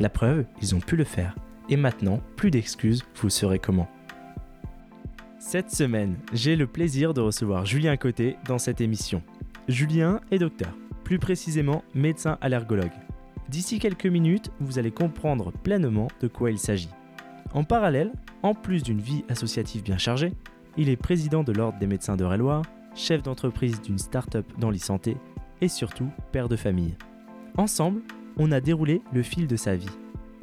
La preuve, ils ont pu le faire. Et maintenant, plus d'excuses, vous saurez comment. Cette semaine, j'ai le plaisir de recevoir Julien Côté dans cette émission. Julien est docteur, plus précisément médecin allergologue. D'ici quelques minutes, vous allez comprendre pleinement de quoi il s'agit. En parallèle, en plus d'une vie associative bien chargée, il est président de l'Ordre des médecins de Réloir, chef d'entreprise d'une start-up dans l'e-santé et surtout père de famille. Ensemble, on a déroulé le fil de sa vie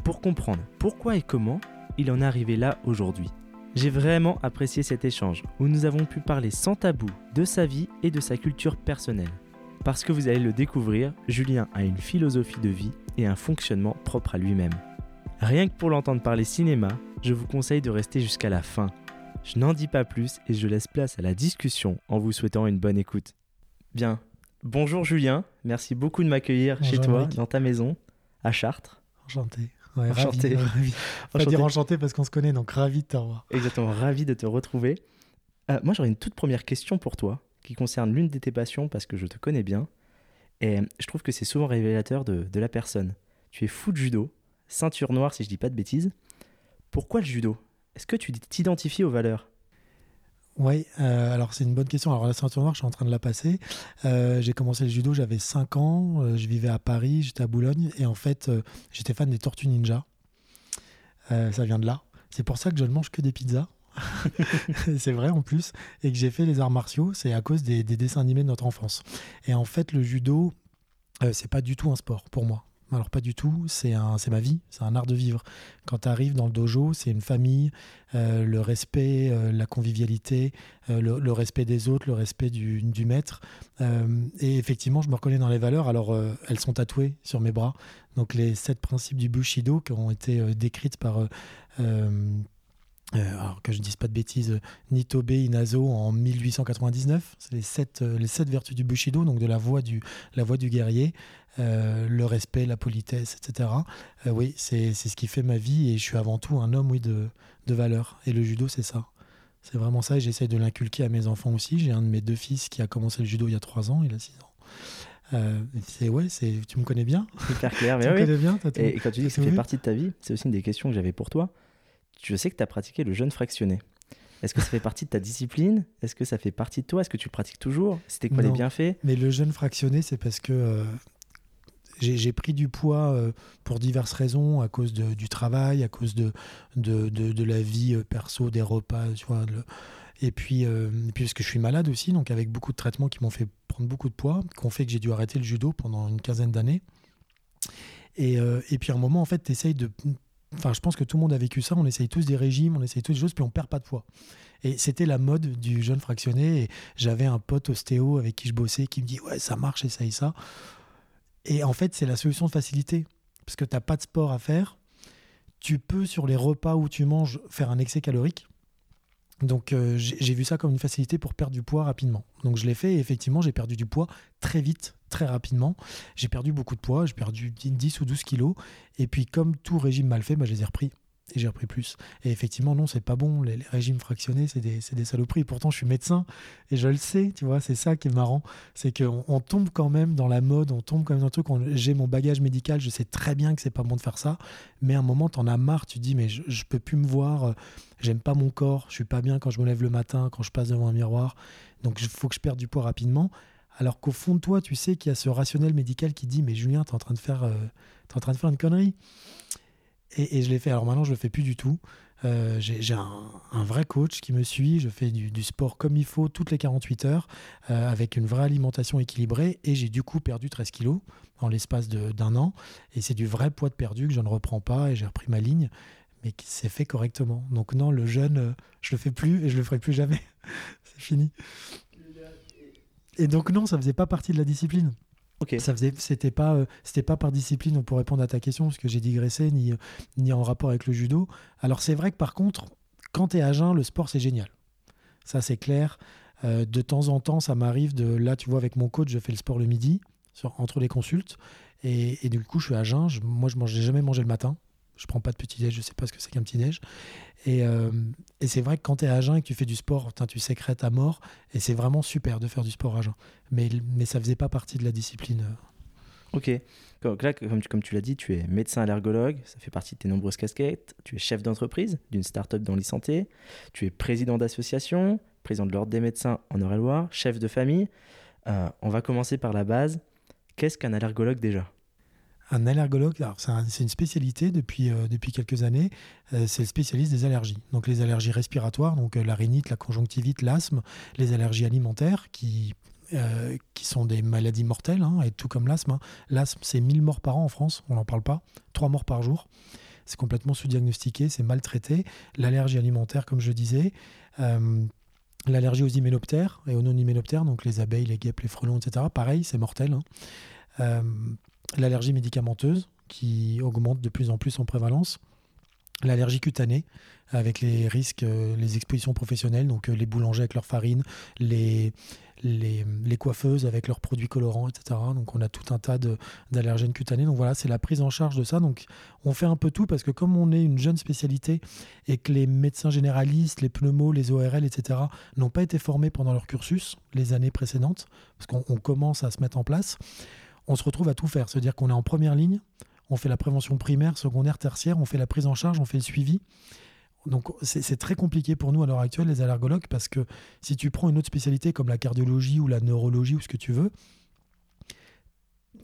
pour comprendre pourquoi et comment il en est arrivé là aujourd'hui. J'ai vraiment apprécié cet échange où nous avons pu parler sans tabou de sa vie et de sa culture personnelle. Parce que vous allez le découvrir, Julien a une philosophie de vie et un fonctionnement propre à lui-même. Rien que pour l'entendre parler cinéma, je vous conseille de rester jusqu'à la fin. Je n'en dis pas plus et je laisse place à la discussion en vous souhaitant une bonne écoute. Bien, Bonjour Julien, merci beaucoup de m'accueillir chez toi, dans ta maison, à Chartres. Enchanté. enchanté. Ravi, ravi. dire enchanté parce qu'on se connaît, donc ravi de te revoir. Exactement, ravi de te retrouver. Euh, moi, j'aurais une toute première question pour toi qui concerne l'une de tes passions parce que je te connais bien. Et je trouve que c'est souvent révélateur de, de la personne. Tu es fou de judo, ceinture noire si je dis pas de bêtises. Pourquoi le judo? Est-ce que tu t'identifies aux valeurs? Oui, euh, alors c'est une bonne question. Alors la ceinture noire, je suis en train de la passer. Euh, j'ai commencé le judo, j'avais 5 ans, euh, je vivais à Paris, j'étais à Boulogne, et en fait, j'étais fan des Tortues Ninja. ça vient de là. C'est pour ça que je ne mange que des pizzas. c'est vrai en plus. Et que j'ai fait les arts martiaux, c'est à cause des, des, dessins animés de notre enfance. Et en fait, le judo, c'est pas du tout un sport pour moi. Alors pas du tout, c'est ma vie, c'est un art de vivre. Quand tu arrives dans le dojo, c'est une famille, euh, le respect, euh, la convivialité, euh, le, respect des autres, le respect du, maître. et effectivement, je me reconnais dans les valeurs. Alors elles sont tatouées sur mes bras. Donc les sept principes du Bushido qui ont été décrites par alors que je ne dise pas de bêtises, Nitobe Inazo en 1899. C'est les sept, euh, les sept vertus du Bushido, donc de la voie du, la voie du guerrier, euh, le respect, la politesse, etc. oui, c'est ce qui fait ma vie et je suis avant tout un homme oui, de, de valeur. Et le judo, c'est ça. C'est vraiment ça et j'essaie de l'inculquer à mes enfants aussi. J'ai un de mes deux fils qui a commencé le judo il y a trois ans, il a six ans. c'est ouais, c'est tu me connais bien. Super clair, mais tu bien. Et, quand tu dis que ça fait partie de ta vie, c'est aussi une des questions que j'avais pour toi je sais que tu as pratiqué le jeûne fractionné. Est-ce que ça fait partie de ta discipline? Est-ce que ça fait partie de toi? Est-ce que tu le pratiques toujours? C'était quoi les bienfaits? Mais le jeûne fractionné, c'est parce que euh, j'ai pris du poids euh, pour diverses raisons, à cause du travail, à cause de, de, la vie euh, perso, des repas, tu vois. et, puis, et puis parce que je suis malade aussi, donc avec beaucoup de traitements qui m'ont fait prendre beaucoup de poids, qui ont fait que j'ai dû arrêter le judo pendant une quinzaine d'années. Et, et, puis à un moment, en fait, tu essayes de Enfin, je pense que tout le monde a vécu ça. On essaye tous des régimes, on essaye tous des choses, puis on perd pas de poids. Et c'était la mode du jeune fractionné. Et j'avais un pote ostéo avec qui je bossais qui me dit Ouais, ça marche, essaye ça. Et en fait, c'est la solution de facilité. Parce que tu n'as pas de sport à faire. Tu peux, sur les repas où tu manges, faire un excès calorique. Donc euh, j'ai vu ça comme une facilité pour perdre du poids rapidement. Donc je l'ai fait et effectivement j'ai perdu du poids très vite, très rapidement. J'ai perdu beaucoup de poids, j'ai perdu 10 ou 12 kilos. Et puis comme tout régime mal fait, bah, je les ai repris et j'ai repris plus. Et effectivement, non, c'est pas bon. Les, régimes fractionnés, c'est des, des, saloperies. Pourtant, je suis médecin et je le sais, tu vois, c'est ça qui est marrant. C'est qu'on on tombe quand même dans la mode, on tombe quand même dans le truc. J'ai mon bagage médical, je sais très bien que c'est pas bon de faire ça. Mais à un moment, t'en as marre, tu dis, mais je, peux plus me voir, euh, j'aime pas mon corps, je suis pas bien quand je me lève le matin, quand je passe devant un miroir. Donc, il faut que je perde du poids rapidement. Alors qu'au fond de toi, tu sais qu'il y a ce rationnel médical qui dit, mais Julien, t'es en train de faire, euh, es en train de faire une connerie. Et, je l'ai fait. Alors maintenant, je le fais plus du tout. Euh, j'ai un, vrai coach qui me suit. Je fais du, sport comme il faut toutes les 48 heures euh, avec une vraie alimentation équilibrée. Et j'ai du coup perdu 13 kilos en l'espace d'un an. Et c'est du vrai poids de perdu que je ne reprends pas et j'ai repris ma ligne, mais qui s'est fait correctement. Donc non, le jeûne, euh, je le fais plus et je le ferai plus jamais. c'est fini. Et donc non, ça faisait pas partie de la discipline. Ok. Ça faisait, c'était pas, euh, c'était pas par discipline donc pour répondre à ta question, parce que j'ai digressé, ni, ni en rapport avec le judo. Alors c'est vrai que par contre, quand tu es à jeun, le sport c'est génial. Ça c'est clair. Euh, de temps en temps, ça m'arrive de, là tu vois, avec mon coach, je fais le sport le midi, entre les consultes, et, et du coup je suis à jeun. Je- moi je mange, j'ai jamais mangé le matin. Je prends pas de petit déj, je sais pas ce que c'est qu'un petit déj. Et, euh, et c'est vrai que quand tu es à jeun et que tu fais du sport, putain, tu sécrètes à mort. Et c'est vraiment super de faire du sport à jeun. Mais, mais ça faisait pas partie de la discipline. Ok. Donc là, comme tu, comme tu l'as dit, tu es médecin allergologue, ça fait partie de tes nombreuses casquettes. Tu es chef d'entreprise d'une start-up dans l'e-santé. Tu es président d'association, président de l'Ordre des médecins en Eure-et-Loire, chef de famille. Euh, on va commencer par la base. Qu'est-ce qu'un allergologue déjà? Un allergologue, c'est un- c'est une spécialité depuis, euh, depuis quelques années, euh, c'est le spécialiste des allergies. Donc les allergies respiratoires, donc euh, la la conjonctivite, l'asthme, les allergies alimentaires qui, qui sont des maladies mortelles, hein, et tout comme l'asthme. hein. L'asthme, c'est 1000 morts par an en France, on n'en parle pas, 3 morts par jour. C'est complètement sous-diagnostiqué, c'est mal traité. L'allergie alimentaire, comme je disais. L'allergie aux hyménoptères et aux non-hyménoptères, donc les abeilles, les guêpes, les frelons, etc. Pareil, c'est mortel. hein. L'allergie médicamenteuse, qui augmente de plus en plus en prévalence. L'allergie cutanée, avec les risques, euh, les expositions professionnelles, donc euh, les boulangers avec leur farine, les, les, coiffeuses avec leurs produits colorants, etc. Donc on a tout un tas d'allergènes cutanés. Donc voilà, c'est la prise en charge de ça. Donc on fait un peu tout parce que comme on est une jeune spécialité et que les médecins généralistes, les pneumos, les ORL, etc., n'ont pas été formés pendant leur cursus les années précédentes, parce qu'on on commence à se mettre en place, on se retrouve à tout faire. C'est-à-dire qu'on est en première ligne, on fait la prévention primaire, secondaire, tertiaire, on fait la prise en charge, on fait le suivi. Donc c'est très compliqué pour nous à l'heure actuelle, les allergologues, parce que si tu prends une autre spécialité comme la cardiologie ou la neurologie ou ce que tu veux,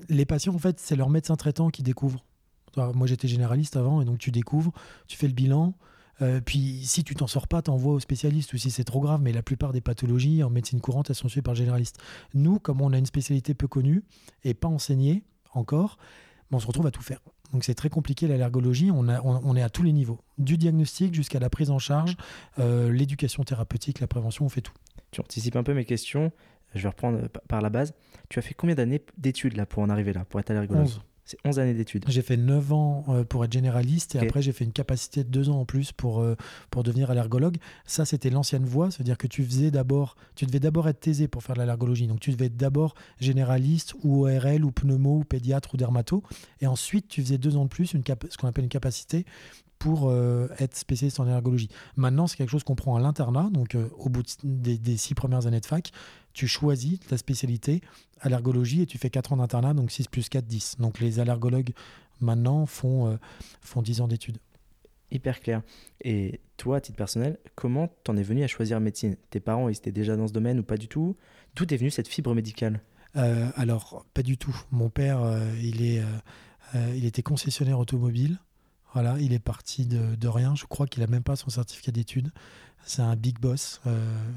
les patients, en fait, c'est leur médecin traitant qui découvre. Moi, j'étais généraliste avant, et donc tu découvres, tu fais le bilan, euh, puis si tu t'en sors pas, t'envoies au spécialiste ou si c'est trop grave, mais la plupart des pathologies en médecine courante, elles sont suivies par le généraliste. Nous, comme on a une spécialité peu connue et pas enseignée encore, ben, on se retrouve à tout faire. Donc c'est très compliqué l'allergologie, on, a- on- on est à tous les niveaux, du diagnostic jusqu'à la prise en charge, euh, l'éducation thérapeutique, la prévention, on fait tout. Tu anticipes un peu mes questions. Je vais reprendre euh, par- par la base. Tu as fait combien d'années d'études là pour en arriver là, pour être allergologue 11. C'est 11 années d'études. J'ai fait 9 ans euh, pour être généraliste et après j'ai fait une capacité de 2 ans en plus pour, euh, pour devenir allergologue. Ça, c'était l'ancienne voie, c'est-à-dire que tu faisais d'abord, tu devais d'abord être thésé pour faire de l'allergologie. Donc tu devais être d'abord généraliste ou ORL ou pneumo ou pédiatre ou dermato. Et ensuite, tu faisais 2 ans de plus, une cap- ce qu'on appelle une capacité pour euh, être spécialiste en allergologie. Maintenant, c'est quelque chose qu'on prend à l'internat, donc euh, au bout de- des, des six premières années de fac, tu choisis ta spécialité allergologie et tu fais 4 ans d'internat, donc 6 plus 4, 10. Donc les allergologues maintenant font, euh, font 10 ans d'études. Hyper clair. Et toi, à titre personnel, comment t'en es venu à choisir médecine? Tes parents, ils étaient déjà dans ce domaine ou pas du tout? D'où est venue cette fibre médicale? Euh, alors, pas du tout. Mon père, euh, il, est, il était concessionnaire automobile. Voilà, il est parti de, de rien. Je crois qu'il a même pas son certificat d'études. C'est un big boss euh,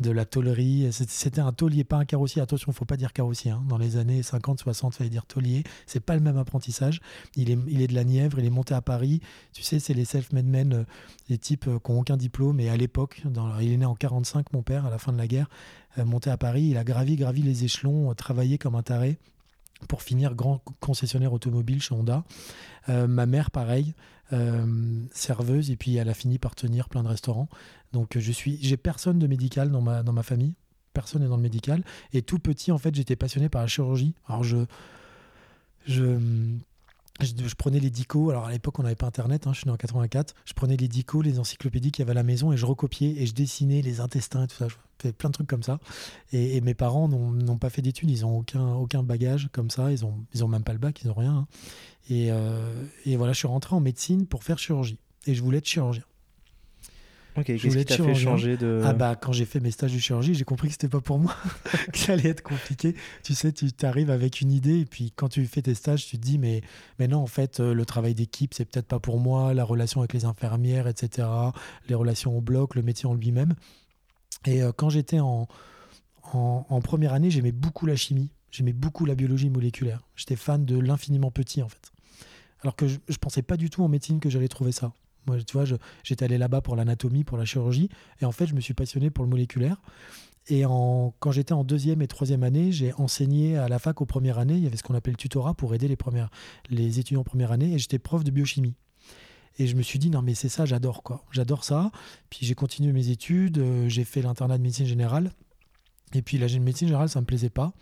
de la tôlerie. C'était un taulier, pas un carrossier. Attention, faut pas dire carrossier. hein. Dans les années 50, 60, fallait dire taulier. C'est pas le même apprentissage. Il est, il est de la Nièvre. Il est monté à Paris. Tu sais, c'est les self-made men, euh, les types euh, qui n'ont aucun diplôme. Et à l'époque, il est né en 45, mon père, à la fin de la guerre, euh, monté à Paris. Il a gravi, gravi les échelons, travaillé comme un taré pour finir grand concessionnaire automobile chez Honda. Ma mère, pareil, serveuse, et puis elle a fini par tenir plein de restaurants. Donc euh, je suis, j'ai personne de médical dans ma, dans ma famille, personne n'est dans le médical. Et tout petit, en fait, j'étais passionné par la chirurgie. Alors je, je, je, je prenais les dicos. Alors à l'époque, on n'avait pas Internet. hein, je suis né en 84. Je prenais les dicos, les encyclopédies qu'il y avait à la maison, et je recopiais et je dessinais les intestins et tout ça. Faisais plein de trucs comme ça. Et, et mes parents n'ont n'ont pas fait d'études. Ils ont aucun, aucun bagage comme ça. Ils ont, ils ont même pas le bac. Ils ont rien. hein. Et, euh, et voilà, je suis rentré en médecine pour faire chirurgie. Et je voulais être chirurgien. Ok, qu'est-ce qui t'a fait changer de. Ah bah quand j'ai fait mes stages de chirurgie, j'ai compris que c'était pas pour moi, que ça allait être compliqué. Tu sais, tu t'arrives avec une idée et puis quand tu fais tes stages, tu te dis mais mais non en fait euh, le travail d'équipe c'est peut-être pas pour moi, la relation avec les infirmières, etc. Les relations au bloc, le métier en lui-même. Et euh, quand j'étais en, en première année, j'aimais beaucoup la chimie, j'aimais beaucoup la biologie moléculaire. J'étais fan de l'infiniment petit en fait. Alors que je, je pensais pas du tout en médecine que j'allais trouver ça. Moi, tu vois, j'étais allé là-bas pour l'anatomie, pour la chirurgie, et en fait, je me suis passionné pour le moléculaire. Et en, quand j'étais en deuxième et troisième année, j'ai enseigné à la fac aux premières années. Il y avait ce qu'on appelle le tutorat pour aider les, les étudiants en première année. Et j'étais prof de biochimie. Et je me suis dit, non, mais c'est ça, j'adore quoi. J'adore ça. Puis j'ai continué mes études. euh, j'ai fait l'internat de médecine générale. Et puis la médecine générale, ça me plaisait pas.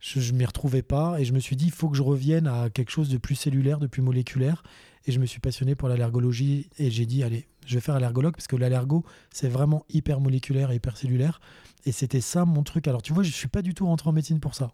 Je, je m'y retrouvais pas. Et je me suis dit, il faut que je revienne à quelque chose de plus cellulaire, de plus moléculaire. Et je me suis passionné pour l'allergologie. Et j'ai dit, allez, je vais faire allergologue parce que l'allergo, c'est vraiment hyper moléculaire et hyper cellulaire. Et c'était ça mon truc. Alors tu vois, je suis pas du tout rentré en médecine pour ça.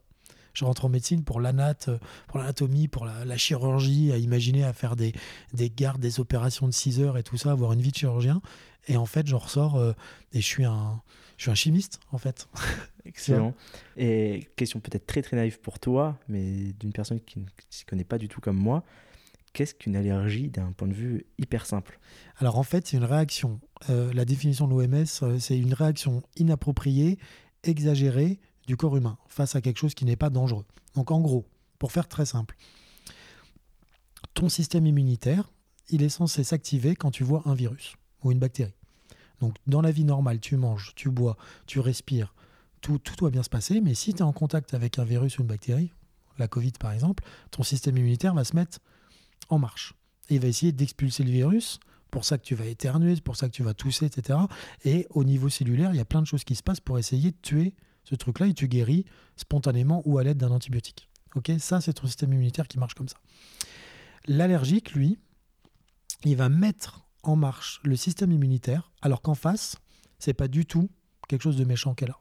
Je rentre en médecine pour l'anat, euh, pour l'anatomie, pour la, la chirurgie, à imaginer à faire des, des gardes, des opérations de 6 heures et tout ça, avoir une vie de chirurgien. Et en fait, j'en ressors euh, et je suis un, je suis un chimiste, en fait. Excellent. Et question peut-être très très naïve pour toi, mais d'une personne qui ne s'y connaît pas du tout comme moi. Qu'est-ce qu'une allergie d'un point de vue hyper simple? Alors en fait, c'est une réaction. euh, la définition de l'OMS, c'est une réaction inappropriée, exagérée du corps humain face à quelque chose qui n'est pas dangereux. Donc en gros, pour faire très simple, ton système immunitaire, il est censé s'activer quand tu vois un virus ou une bactérie. Donc dans la vie normale, tu manges, tu bois, tu respires, tout, tout doit bien se passer, mais si tu es en contact avec un virus ou une bactérie, la Covid par exemple, ton système immunitaire va se mettre en marche. Et il va essayer d'expulser le virus, pour ça que tu vas éternuer, pour ça que tu vas tousser, etc. Et au niveau cellulaire, il y a plein de choses qui se passent pour essayer de tuer ce truc-là et tu guéris spontanément ou à l'aide d'un antibiotique. Ok, ça c'est ton système immunitaire qui marche comme ça. L'allergique, lui, il va mettre en marche le système immunitaire, alors qu'en face, c'est pas du tout quelque chose de méchant qu'elle a.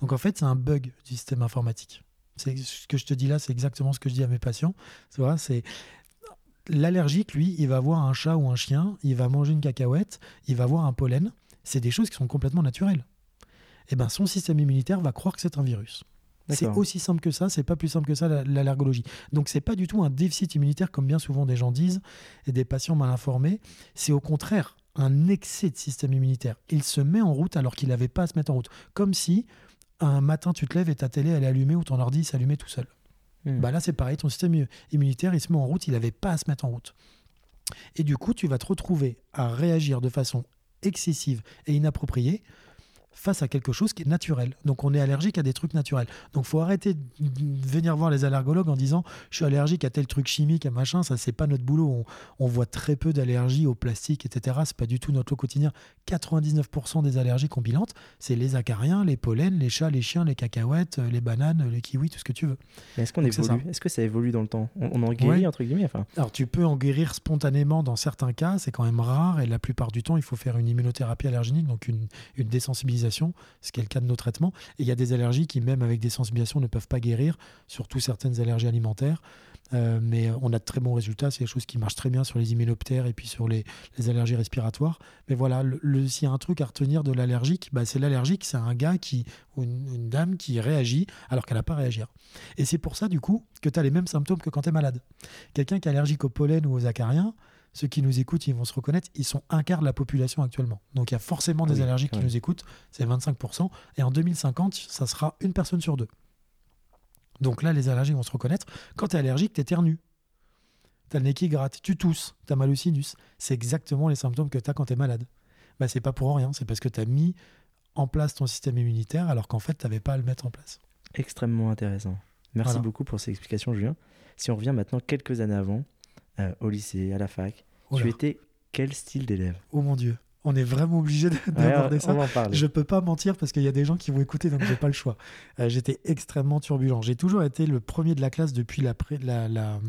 Donc en fait, c'est un bug du système informatique. Ce que je te dis là, c'est exactement ce que je dis à mes patients. C'est l'allergique, lui, il va voir un chat ou un chien, il va manger une cacahuète, il va voir un pollen. C'est des choses qui sont complètement naturelles. Et ben, son système immunitaire va croire que c'est un virus. C'est aussi simple que ça, c'est pas plus simple que ça la- l'allergologie. Donc c'est pas du tout un déficit immunitaire comme bien souvent des gens disent et des patients mal informés, c'est au contraire un excès de système immunitaire. Il se met en route alors qu'il n'avait pas à se mettre en route. Comme si un matin tu te lèves et ta télé elle est allumée ou ton ordi s'allumait tout seul. Hmm. Bah là c'est pareil, ton système immunitaire il se met en route, il n'avait pas à se mettre en route. Et du coup tu vas te retrouver à réagir de façon excessive et inappropriée face à quelque chose qui est naturel. Donc on est allergique à des trucs naturels. Donc faut arrêter de venir voir les allergologues en disant je suis allergique à tel truc chimique, à machin, ça c'est pas notre boulot. On, on voit très peu d'allergies au plastique, etc. C'est pas du tout notre lot quotidien. 99% des allergies qu'on bilante, c'est les acariens, les pollens, les chats, les chiens, les cacahuètes, les bananes, les kiwis, tout ce que tu veux. Mais est-ce qu'on Donc, évolue Est-ce que ça évolue dans le temps? On, on en guérit Ouais. entre guillemets enfin, Alors tu peux en guérir spontanément dans certains cas, c'est quand même rare et la plupart du temps il faut faire une immunothérapie allergénique, donc une, une désensibilisation, ce qui est le cas de nos traitements. Et il y a des allergies qui même avec des sensibilisations ne peuvent pas guérir, surtout certaines allergies alimentaires. Euh, mais on a de très bons résultats, c'est des choses qui marchent très bien sur les immunoptères et puis sur les, les allergies respiratoires. Mais voilà, s'il y a un truc à retenir de l'allergique, bah, c'est l'allergique, c'est un gars qui, ou une, une dame qui réagit alors qu'elle n'a pas à réagir. Et c'est pour ça du coup que tu as les mêmes symptômes que quand tu es malade. Quelqu'un qui est allergique au pollen ou aux acariens, ceux qui nous écoutent, ils vont se reconnaître, ils sont un quart de la population actuellement. Donc il y a forcément des oui, allergiques qui nous écoutent, c'est 25%. Et en 2050, ça sera une personne sur deux. Donc là, les allergiques vont se reconnaître. Quand tu es allergique, tu éternues. Tu as le nez qui gratte, tu tousses, tu as mal au sinus. C'est exactement les symptômes que tu as quand tu es malade. Bah, c'est pas pour rien, c'est parce que tu as mis en place ton système immunitaire alors qu'en fait, tu n'avais pas à le mettre en place. Extrêmement intéressant. Merci Voilà. beaucoup pour ces explications, Julien. Si on revient maintenant quelques années avant, euh, au lycée, à la fac, Oh tu étais quel style d'élève? Oh mon Dieu, on est vraiment obligé de- Ouais, d'aborder on, ça. Je peux pas mentir parce qu'il y a des gens qui vont écouter, donc j'ai pas le choix. Euh, J'étais extrêmement turbulent. J'ai toujours été le premier de la classe depuis la, pré- la, la,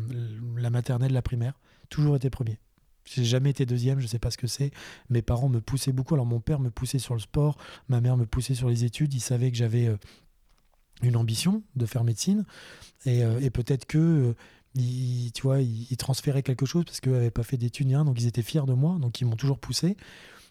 la maternelle, la primaire. Toujours été premier. J'ai jamais été deuxième, je sais pas ce que c'est. Mes parents me poussaient beaucoup. Alors mon père me poussait sur le sport, ma mère me poussait sur les études. Il savait que j'avais euh, une ambition de faire médecine et, euh, et peut-être que ils, tu vois, ils, ils transféraient quelque chose parce qu'eux n'avaient pas fait d'études rien, donc ils étaient fiers de moi, donc ils m'ont toujours poussé.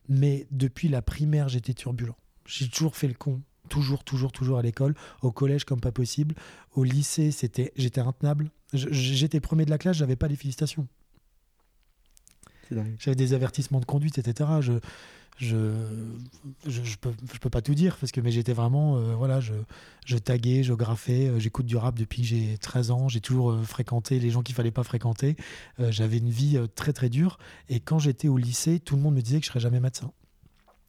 Mais depuis la primaire, j'étais turbulent. J'ai toujours fait le con. Toujours, toujours, toujours à l'école. Au collège, comme pas possible. Au lycée, c'était, j'étais intenable. J'étais premier de la classe, j'avais pas les félicitations. J'avais des avertissements de conduite, etc. Je, je, je, peux, je peux pas tout dire parce que mais j'étais vraiment, euh, voilà, je, je taguais, je graffais. euh, J'écoute du rap depuis que j'ai 13 ans. J'ai toujours euh, fréquenté les gens qu'il fallait pas fréquenter. J'avais une vie très très dure. Et quand j'étais au lycée, tout le monde me disait que je serais jamais médecin.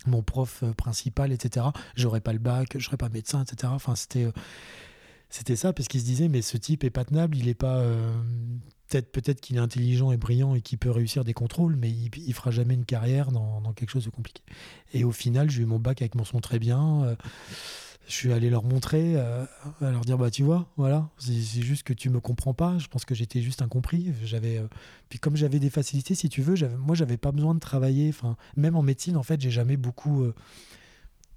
mon prof principal, etc. J'aurais pas le bac, je serais pas médecin, etc. Enfin, c'était c'était ça parce qu'il se disait mais ce type est pas tenable, il est pas peut-être qu'il est intelligent et brillant et qu'il peut réussir des contrôles, mais il, il fera jamais une carrière dans, dans, quelque chose de compliqué. Et au final, j'ai eu mon bac avec mon son très bien je suis allé leur montrer, euh, à leur dire bah tu vois, voilà, c'est juste que tu me comprends pas. Je pense que j'étais juste incompris. J'avais, euh, puis comme j'avais des facilités, si tu veux, moi j'avais pas besoin de travailler. Enfin, même en médecine, en fait, j'ai jamais beaucoup euh,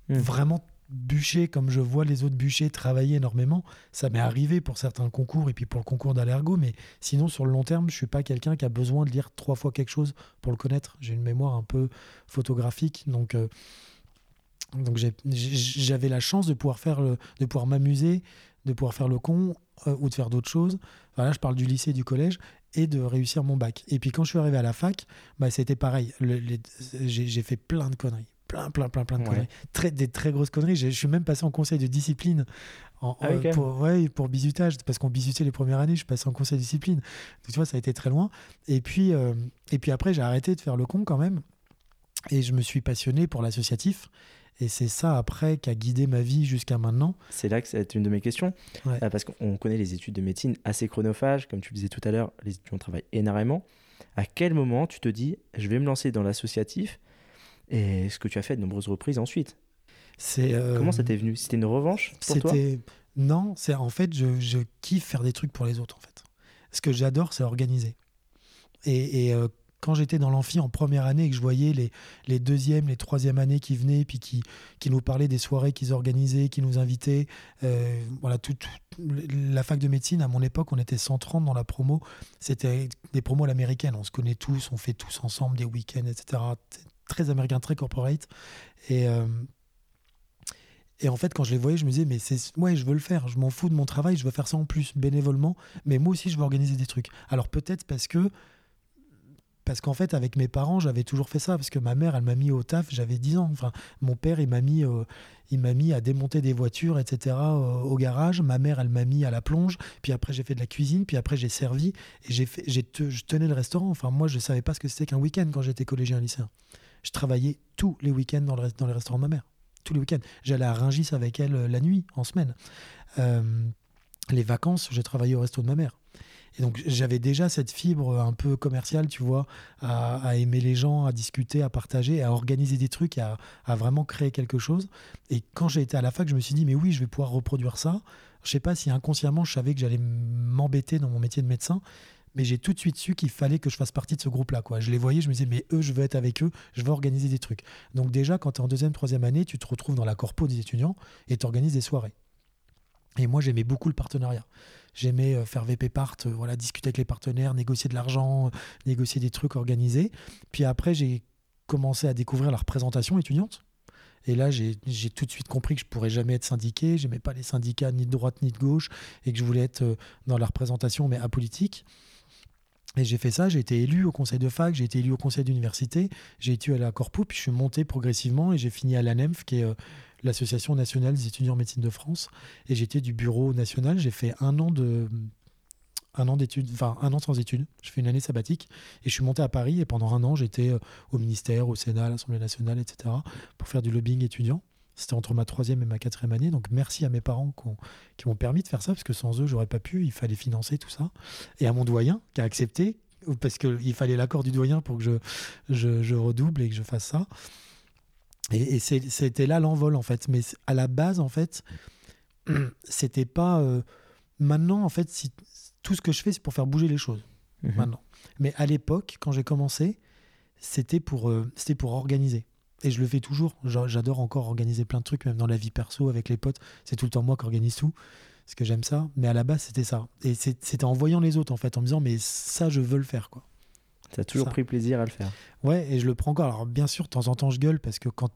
hmm. vraiment bûché comme je vois les autres bûcher travailler énormément. Ça m'est arrivé pour certains concours et puis pour le concours d'allergo, mais sinon sur le long terme, je suis pas quelqu'un qui a besoin de lire trois fois quelque chose pour le connaître. J'ai une mémoire un peu photographique, donc donc j'avais la chance de pouvoir faire de pouvoir m'amuser, de pouvoir faire le con euh, ou de faire d'autres choses. Voilà, je parle du lycée, du collège et de réussir mon bac. Et puis quand je suis arrivé à la fac, bah, c'était pareil. J'ai fait plein de conneries. Plein, plein, plein, plein de conneries. Très, des très grosses conneries. Je suis même passé en conseil de discipline en, ah pour, ouais, pour bisutage, parce qu'on bisutait les premières années, je suis passé en conseil de discipline. Donc, tu vois, ça a été très loin. Et puis, euh, et puis après, j'ai arrêté de faire le con quand même. Et je me suis passionné pour l'associatif. Et c'est ça après qui a guidé ma vie jusqu'à maintenant. C'est là que c'est une de mes questions. Euh, parce qu'on connaît les études de médecine assez chronophages. Comme tu le disais tout à l'heure, les étudiants travaillent énormément. À quel moment tu te dis, je vais me lancer dans l'associatif Et ce que tu as fait de nombreuses reprises ensuite. C'est euh, Comment ça t'est venu? C'était une revanche pour toi? Non, c'est en fait, je, je, kiffe faire des trucs pour les autres. En fait. Ce que j'adore, c'est organiser. Et, et euh, quand j'étais dans l'amphi en première année et que je voyais les, les deuxièmes, les troisièmes années qui venaient, puis qui, qui nous parlaient des soirées qu'ils organisaient, qui nous invitaient, euh, voilà, toute la fac de médecine, à mon époque, on était 130 dans la promo. C'était des promos à l'américaine. On se connaît tous, on fait tous ensemble des week-ends, etc. Très américain, très corporate. Et. Euh, et en fait, quand je les voyais, je me disais, mais c'est, ouais, je veux le faire. Je m'en fous de mon travail. Je veux faire ça en plus, bénévolement. Mais moi aussi, je veux organiser des trucs. Alors peut-être parce que parce qu'en fait, avec mes parents, j'avais toujours fait ça. Parce que ma mère, elle m'a mis au taf, j'avais 10 ans. Enfin, mon père, il m'a mis, euh, il mis à démonter des voitures, etc., au garage. Ma mère, elle m'a mis à la plonge. Puis après, j'ai fait de la cuisine. Puis après, j'ai servi. Et j'ai fait, je tenais le restaurant. Enfin, moi, je ne savais pas ce que c'était qu'un week-end quand j'étais collégien lycéen. Je travaillais tous les week-ends dans, le, dans les restaurants de ma mère. Tous les week-ends. J'allais à Ringis avec elle euh, la nuit, en semaine. les vacances, j'ai travaillé au resto de ma mère. Et donc j'avais déjà cette fibre un peu commerciale, tu vois, à, aimer les gens, à discuter, à partager, à organiser des trucs, à, à vraiment créer quelque chose. Et quand j'ai été à la fac, je me suis dit, mais oui, je vais pouvoir reproduire ça. Je sais pas si inconsciemment je savais que j'allais m'embêter dans mon métier de médecin, mais j'ai tout de suite su qu'il fallait que je fasse partie de ce groupe-là. Quoi. Je les voyais, je me disais, mais eux, je veux être avec eux, je veux organiser des trucs. Donc déjà, quand tu es en deuxième, troisième année, tu te retrouves dans la corpo des étudiants et tu organises des soirées. Et moi, j'aimais beaucoup le partenariat. J'aimais euh, faire VP Part, euh, voilà, discuter avec les partenaires, négocier de l'argent, euh, négocier des trucs organisés. Puis après, j'ai commencé à découvrir la représentation étudiante. Et là, j'ai tout de suite compris que je pourrais jamais être syndiqué. J'aimais pas les syndicats ni de droite ni de gauche et que je voulais être dans la représentation, mais apolitique. Et j'ai fait ça, j'ai été élu au conseil de fac, j'ai été élu au conseil d'université, j'ai été à la Corpo, puis je suis monté progressivement et j'ai fini à l'ANEMF, qui est l'Association nationale des étudiants en médecine de France. Et j'étais du bureau national. J'ai fait un an de un an un an sans études. Je fais une année sabbatique et je suis monté à Paris et pendant un an j'étais euh, au ministère, au Sénat, à l'Assemblée nationale, etc. pour faire du lobbying étudiant. C'était entre ma troisième et ma quatrième année. Donc merci à mes parents qui m'ont permis de faire ça parce que sans eux j'aurais pas pu. Il fallait financer tout ça. Et à mon doyen qui a accepté parce qu'il fallait l'accord du doyen pour que je, je, je redouble et que je fasse ça. Et, c'était là l'envol, en fait. Mais à la base, en fait, c'était pas. Euh, maintenant, en fait, si, tout ce que je fais, c'est pour faire bouger les choses. Mhm. Maintenant. Mais à l'époque, quand j'ai commencé, c'était pour, euh, c'était pour organiser. Et je le fais toujours. J'adore encore organiser plein de trucs, même dans la vie perso, avec les potes. C'est tout le temps moi qui organise tout. Parce que j'aime ça. Mais à la base, c'était ça. Et c'était en voyant les autres, en fait, en me disant, mais ça, je veux le faire, quoi. Tu as toujours pris plaisir à le faire. Ouais, et je le prends encore. Alors, bien sûr, de temps en temps, je gueule parce que quand,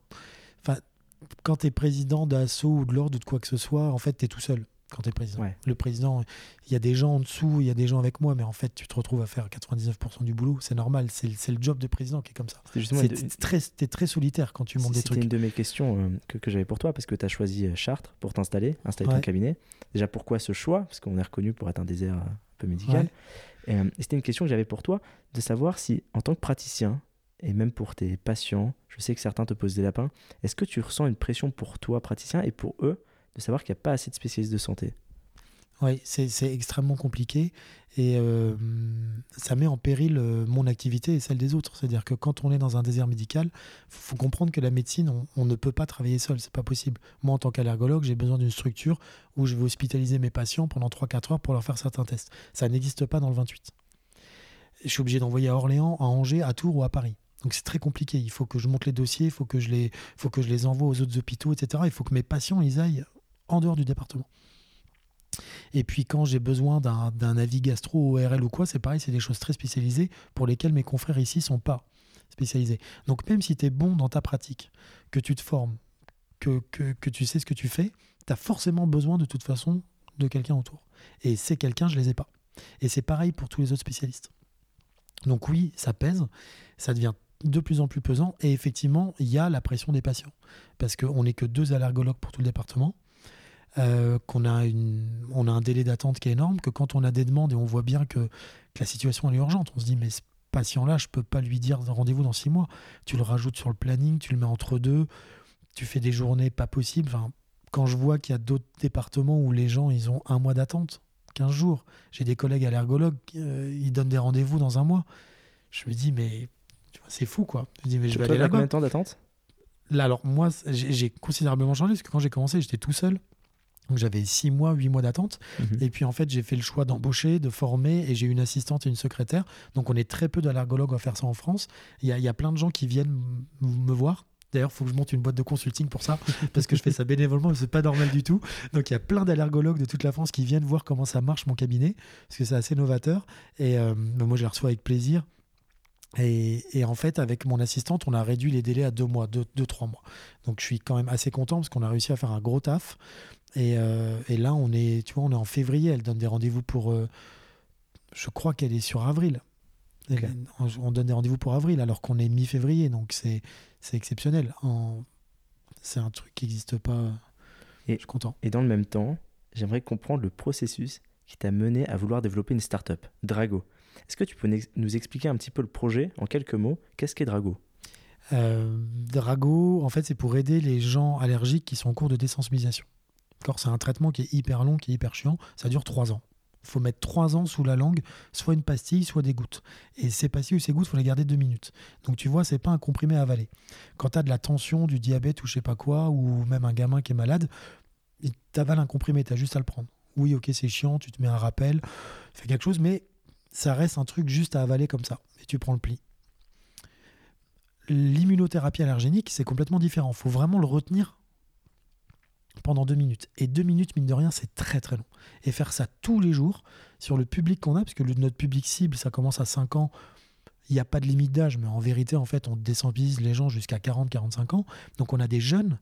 quand tu es président d'assaut ou de l'ordre ou de quoi que ce soit, en fait, tu es tout seul quand tu es président. Le président, il y a des gens en dessous, il y a des gens avec moi, mais en fait, tu te retrouves à faire 99% du boulot. C'est normal, c'est le job de président qui est comme ça. C'est très, es très solitaire quand tu montes des trucs. C'était une de mes questions euh, que, que j'avais pour toi, parce que tu as choisi euh, Chartres pour t'installer, installer ton cabinet. Déjà, pourquoi ce choix? Parce qu'on est reconnu pour être un désert un peu médical. Euh, c'était une question que j'avais pour toi, de savoir si, en tant que praticien, et même pour tes patients, je sais que certains te posent des lapins, est-ce que tu ressens une pression pour toi, praticien, et pour eux, de savoir qu'il n'y a pas assez de spécialistes de santé oui, c'est extrêmement compliqué et euh, ça met en péril euh, mon activité et celle des autres. C'est-à-dire que quand on est dans un désert médical, il faut, comprendre que la médecine, on, ne peut pas travailler seul, c'est pas possible. Moi, en tant qu'allergologue, j'ai besoin d'une structure où je vais hospitaliser mes patients pendant 3-4 heures pour leur faire certains tests. Ça n'existe pas dans le 28. Je suis obligé d'envoyer à Orléans, à Angers, à Tours ou à Paris. Donc c'est très compliqué. Il faut que je monte les dossiers, il faut que je les, faut que je les envoie aux autres hôpitaux, etc. Il faut que mes patients ils aillent en dehors du département. Et puis quand j'ai besoin d'un avis gastro ORL ou quoi, c'est pareil, c'est des choses très spécialisées pour lesquelles mes confrères ici sont pas spécialisés. Donc même si tu es bon dans ta pratique, que tu te formes, que, que, tu sais ce que tu fais, tu as forcément besoin de toute façon de quelqu'un autour. Et ces quelqu'un, je les ai pas. Et c'est pareil pour tous les autres spécialistes. Donc oui, ça pèse, ça devient de plus en plus pesant. Et effectivement, il y a la pression des patients. Parce qu'on n'est que deux allergologues pour tout le département. Euh, qu'on a, une, on a un délai d'attente qui est énorme, que quand on a des demandes et on voit bien que, la situation est urgente, on se dit mais ce patient-là, je peux pas lui dire rendez-vous dans six mois. Tu le rajoutes sur le planning, tu le mets entre deux, tu fais des journées pas possibles. Enfin, quand je vois qu'il y a d'autres départements où les gens ils ont un mois d'attente, 15 jours, j'ai des collègues allergologues, euh, ils donnent des rendez-vous dans un mois. Je me dis mais c'est fou quoi. Je me dis mais je vais aller là Combien de temps d'attente? Là alors moi j'ai considérablement changé parce que quand j'ai commencé j'étais tout seul donc j'avais six mois, huit mois d'attente. Mhm. Et puis en fait, j'ai fait le choix d'embaucher, de former, et j'ai une assistante et une secrétaire. Donc on est très peu d'allergologues à faire ça en France. Il y a, plein de gens qui viennent me voir. D'ailleurs, il faut que je monte une boîte de consulting pour ça, parce que je fais ça bénévolement, mais c'est pas normal du tout. Donc il y a plein d'allergologues de toute la France qui viennent voir comment ça marche mon cabinet, parce que c'est assez novateur. Et euh, moi, je les reçois avec plaisir. Et, en fait, avec mon assistante, on a réduit les délais à deux mois, deux, deux trois mois. Donc je suis quand même assez content parce qu'on a réussi à faire un gros taf. Euh, et, là, on est, tu vois, on est en février. Elle donne des rendez-vous pour. Euh, je crois qu'elle est sur avril. on donne des rendez-vous pour avril alors qu'on est mi-février. Donc c'est exceptionnel. C'est un truc qui n'existe pas. Et, je suis content. Et dans le même temps, j'aimerais comprendre le processus qui t'a mené à vouloir développer une startup, Drago. Est-ce que tu peux nous expliquer un petit peu le projet en quelques mots? Qu'est-ce qu'est Drago? Euh, Drago, en fait, c'est pour aider les gens allergiques qui sont en cours de désensibilisation. C'est un traitement qui est hyper long, qui est hyper chiant. Ça dure trois ans. Il faut mettre trois ans sous la langue, soit une pastille, soit des gouttes. Et ces pastilles ou ces gouttes, il faut les garder deux minutes. Donc tu vois, c'est pas un comprimé à avaler. Quand tu as de la tension, du diabète ou je sais pas quoi, ou même un gamin qui est malade, tu avales un comprimé, tu as juste à le prendre. Oui, ok, c'est chiant, tu te mets un rappel, fais quelque chose, mais ça reste un truc juste à avaler comme ça. Et tu prends le pli. L'immunothérapie allergénique, c'est complètement différent. Il faut vraiment le retenir pendant deux minutes. Et deux minutes, mine de rien, c'est très très long. Et faire ça tous les jours sur le public qu'on a, parce que notre public cible, ça commence à 5 ans, il n'y a pas de limite d'âge, mais en vérité, en fait, on désensibilise les gens jusqu'à 40-45 ans. Donc on a des jeunes.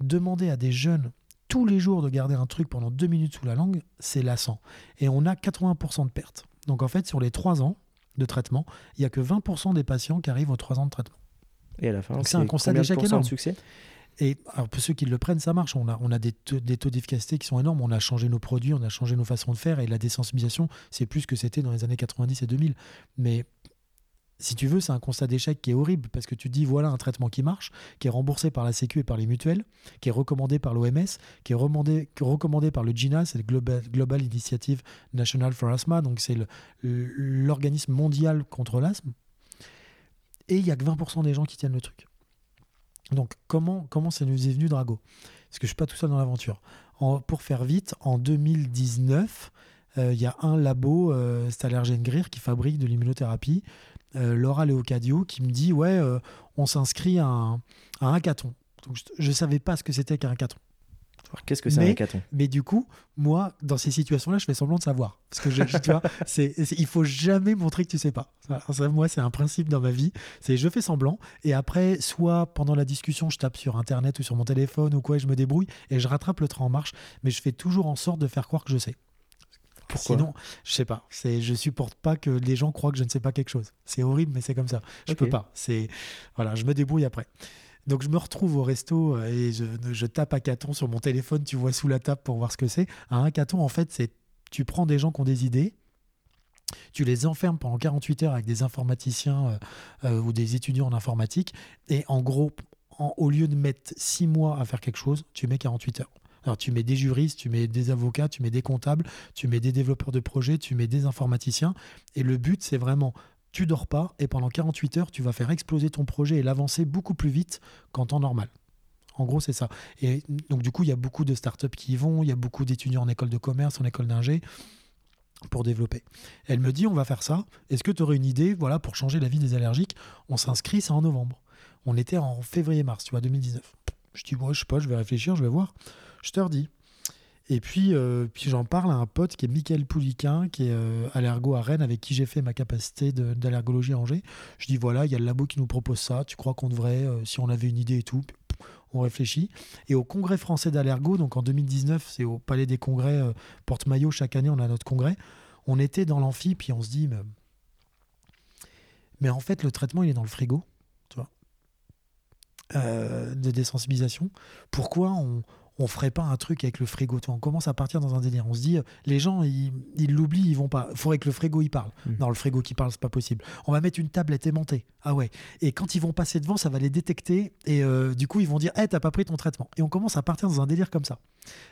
Demander à des jeunes tous les jours de garder un truc pendant deux minutes sous la langue, c'est lassant. Et on a 80% de pertes. Donc en fait, sur les 3 ans de traitement, il n'y a que 20% des patients qui arrivent aux 3 ans de traitement. Et à la fin, c'est un constat d'échec énorme. de succès? Et alors pour ceux qui le prennent, ça marche. On a, des, taux, d'efficacité qui sont énormes. On a changé nos produits, on a changé nos façons de faire. Et la désensibilisation, c'est plus que c'était dans les années 90 et 2000. Mais si tu veux, c'est un constat d'échec qui est horrible parce que tu dis voilà un traitement qui marche, qui est remboursé par la Sécu et par les mutuelles, qui est recommandé par l'OMS, qui est recommandé, par le GINA, c'est le Global, Global Initiative National for Asthma, donc c'est l'organisme mondial contre l'asthme. Et il n'y a que 20% des gens qui tiennent le truc. Donc comment, comment ça nous est venu Drago? Parce que je ne suis pas tout seul dans l'aventure. Pour faire vite, en 2019, euh, il y a un labo, euh, c'est Greer, qui fabrique de l'immunothérapie, euh, Laura Leocadio, qui me dit Ouais, on s'inscrit à un, hackathon. Je ne savais pas ce que c'était qu'un hackathon. Qu'est-ce que c'est un hackathon? Mais du coup, moi, dans ces situations-là, je fais semblant de savoir. Parce que je, tu vois, c'est, il faut jamais montrer que tu sais pas. moi, c'est un principe dans ma vie. C'est je fais semblant et après, soit pendant la discussion, je tape sur Internet ou sur mon téléphone ou quoi, et je me débrouille et je rattrape le train en marche. Mais je fais toujours en sorte de faire croire que je sais. Pourquoi? Sinon, je sais pas. C'est, je supporte pas que les gens croient que je ne sais pas quelque chose. C'est horrible, mais c'est comme ça. Je peux pas. C'est voilà, je me débrouille après. Donc je me retrouve au resto euh, et je, tape hackathon sur mon téléphone, tu vois sous la table pour voir ce que c'est. Un hackathon, en fait, c'est tu prends des gens qui ont des idées Tu les enfermes pendant 48 heures avec des informaticiens euh, euh, ou des étudiants en informatique. Et en gros, au lieu de mettre 6 mois à faire quelque chose, tu mets 48 heures. Alors tu mets des juristes, tu mets des avocats, tu mets des comptables, tu mets des développeurs de projets, tu mets des informaticiens. Et le but, c'est vraiment, tu dors pas et pendant 48 heures, tu vas faire exploser ton projet et l'avancer beaucoup plus vite qu'en temps normal. En gros, c'est ça. Et donc, du coup, il y a beaucoup de startups qui y vont, il y a beaucoup d'étudiants en école de commerce, en école d'ingé pour développer. Elle me dit, on va faire ça. Est-ce que tu aurais une idée voilà, pour changer la vie des allergiques? On s'inscrit, c'est en novembre. On était en février-mars, tu vois, 2019. Je dis, moi, je sais pas, je vais réfléchir, je vais voir. Je te redis. Et puis, euh, puis j'en parle à un pote qui est Michael Pouliquin, qui est euh, allergo à Rennes, avec qui j'ai fait ma capacité d'allergologie à Angers. Je dis, voilà, il y a le labo qui nous propose ça. Tu crois qu'on devrait, euh, si on avait une idée et tout on réfléchit. Et au congrès français d'allergo, donc en 2019, c'est au Palais des Congrès, euh, Porte-Maillot, chaque année, on a notre congrès. On était dans l'amphi, puis on se dit, mais, mais en fait, le traitement, il est dans le frigo, tu vois, euh, de désensibilisation. Pourquoi on on ferait pas un truc avec le frigo tu vois On commence à partir dans un délire. On se dit, euh, les gens, ils ils l'oublient, ils vont pas. Il faudrait que le frigo, il parle. Mm. Non, le frigo qui parle, c'est pas possible. On va mettre une tablette aimantée. Ah ouais. Et quand ils vont passer devant, ça va les détecter. Et euh, du coup, ils vont dire, hey, t'as pas pris ton traitement. Et on commence à partir dans un délire comme ça.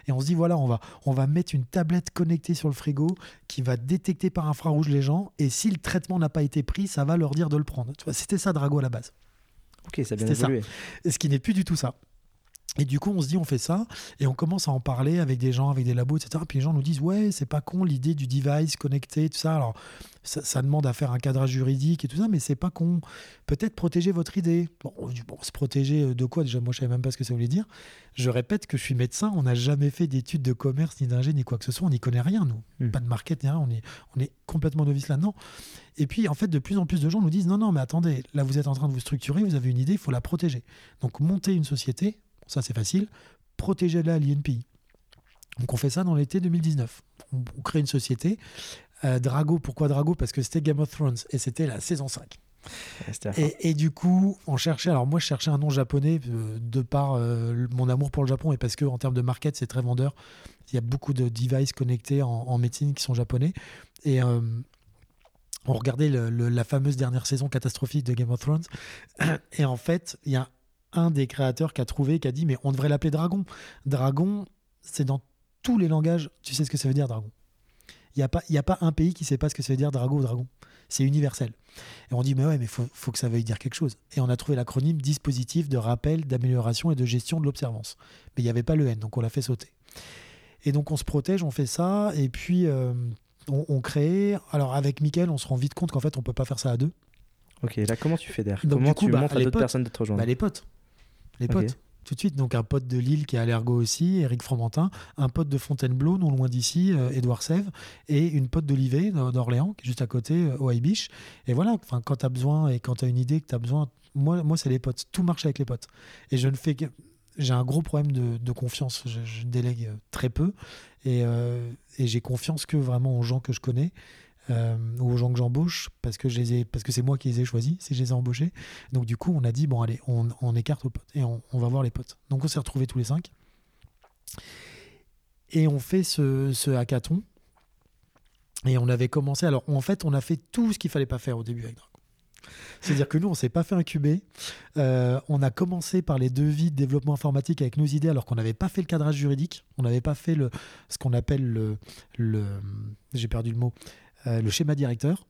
Et on se dit, voilà, on va, on va mettre une tablette connectée sur le frigo qui va détecter par infrarouge les gens. Et si le traitement n'a pas été pris, ça va leur dire de le prendre. Tu vois, c'était ça, Drago, à la base. Ok, ça a bien C'était ça. évolué. Et ce qui n'est plus du tout ça. Et du coup, on se dit, on fait ça, et on commence à en parler avec des gens, avec des labos, etc. Puis les gens nous disent, ouais, c'est pas con l'idée du device connecté, tout ça. Alors, ça, ça demande à faire un cadrage juridique et tout ça, mais c'est pas con. Peut-être protéger votre idée. Bon, se protéger de quoi Déjà, moi, je savais même pas ce que ça voulait dire. Je répète que je suis médecin, on n'a jamais fait d'études de commerce, ni d'ingé, ni quoi que ce soit. On n'y connaît rien, nous. Hmm. Pas de market, ni rien. On est, on est complètement novice là-dedans. Et puis, en fait, de plus en plus de gens nous disent, non, non, mais attendez, là, vous êtes en train de vous structurer, vous avez une idée, il faut la protéger. Donc, monter une société, ça, c'est facile. Protégez-la à l'INPI. Donc, on fait ça dans l'été 2019. On, on crée une société. Euh, Drago, pourquoi Drago? Parce que c'était Game of Thrones et c'était la saison 5. Ouais, c'était la fin. Et, et du coup, on cherchait. Alors, moi, je cherchais un nom japonais euh, de par euh, mon amour pour le Japon et parce que, en termes de market, c'est très vendeur. Il y a beaucoup de devices connectés en, en médecine qui sont japonais. Et euh, on regardait le- le- la fameuse dernière saison catastrophique de Game of Thrones. Et en fait, il y a un des créateurs qui a trouvé, qui a dit Mais on devrait l'appeler Dragon. Dragon, c'est dans tous les langages. Tu sais ce que ça veut dire, Dragon Il n'y a, pas- il y a pas un pays qui ne sait pas ce que ça veut dire, Drago ou Dragon. C'est universel. Et on dit, mais ouais, mais faut, faut que ça veuille dire quelque chose. Et on a trouvé l'acronyme dispositif de rappel, d'amélioration et de gestion de l'observance. Mais il n'y avait pas le N, donc on l'a fait sauter. Et donc on se protège, on fait ça, et puis euh, on, on crée. Alors avec Mickaël, on se rend vite compte qu'en fait, on peut pas faire ça à deux. Ok, là, comment tu fédères Donc, Comment du coup, tu bah, montres à d'autres personnes de te rejoindre Bah, les potes. Les potes. Tout de suite. Donc un pote de Lille qui est allergo aussi, Eric Fromentin, un pote de Fontainebleau, non loin d'ici, euh, Édouard Sèvres, et une pote d'Olivet, d'O- d'Orléans, qui est juste à côté, euh, au Haïbiche. Et voilà, quand tu as besoin et quand tu as une idée, que tu as besoin, moi, moi c'est les potes. Tout marche avec les potes. Et je ne fais que. J'ai un gros problème de, de confiance. Je, je délègue euh, très peu. Et, euh, et j'ai confiance que vraiment aux gens que je connais. Euh, ou aux gens que j'embauche parce que je les ai parce que c'est moi qui les ai choisis si je les ai embauchés. Donc du coup on a dit bon allez on, écarte aux potes et on, va voir les potes. Donc on s'est retrouvés tous les cinq. Et on fait ce, ce hackathon. Et on avait commencé. Alors en fait on a fait tout ce qu'il fallait pas faire au début avec Dragon. C'est-à-dire que nous, on s'est pas fait incuber. Euh, on a commencé par les devis de développement informatique avec nos idées, alors qu'on n'avait pas fait le cadrage juridique. On n'avait pas fait le, ce qu'on appelle le, le j'ai perdu le mot, euh, le schéma directeur.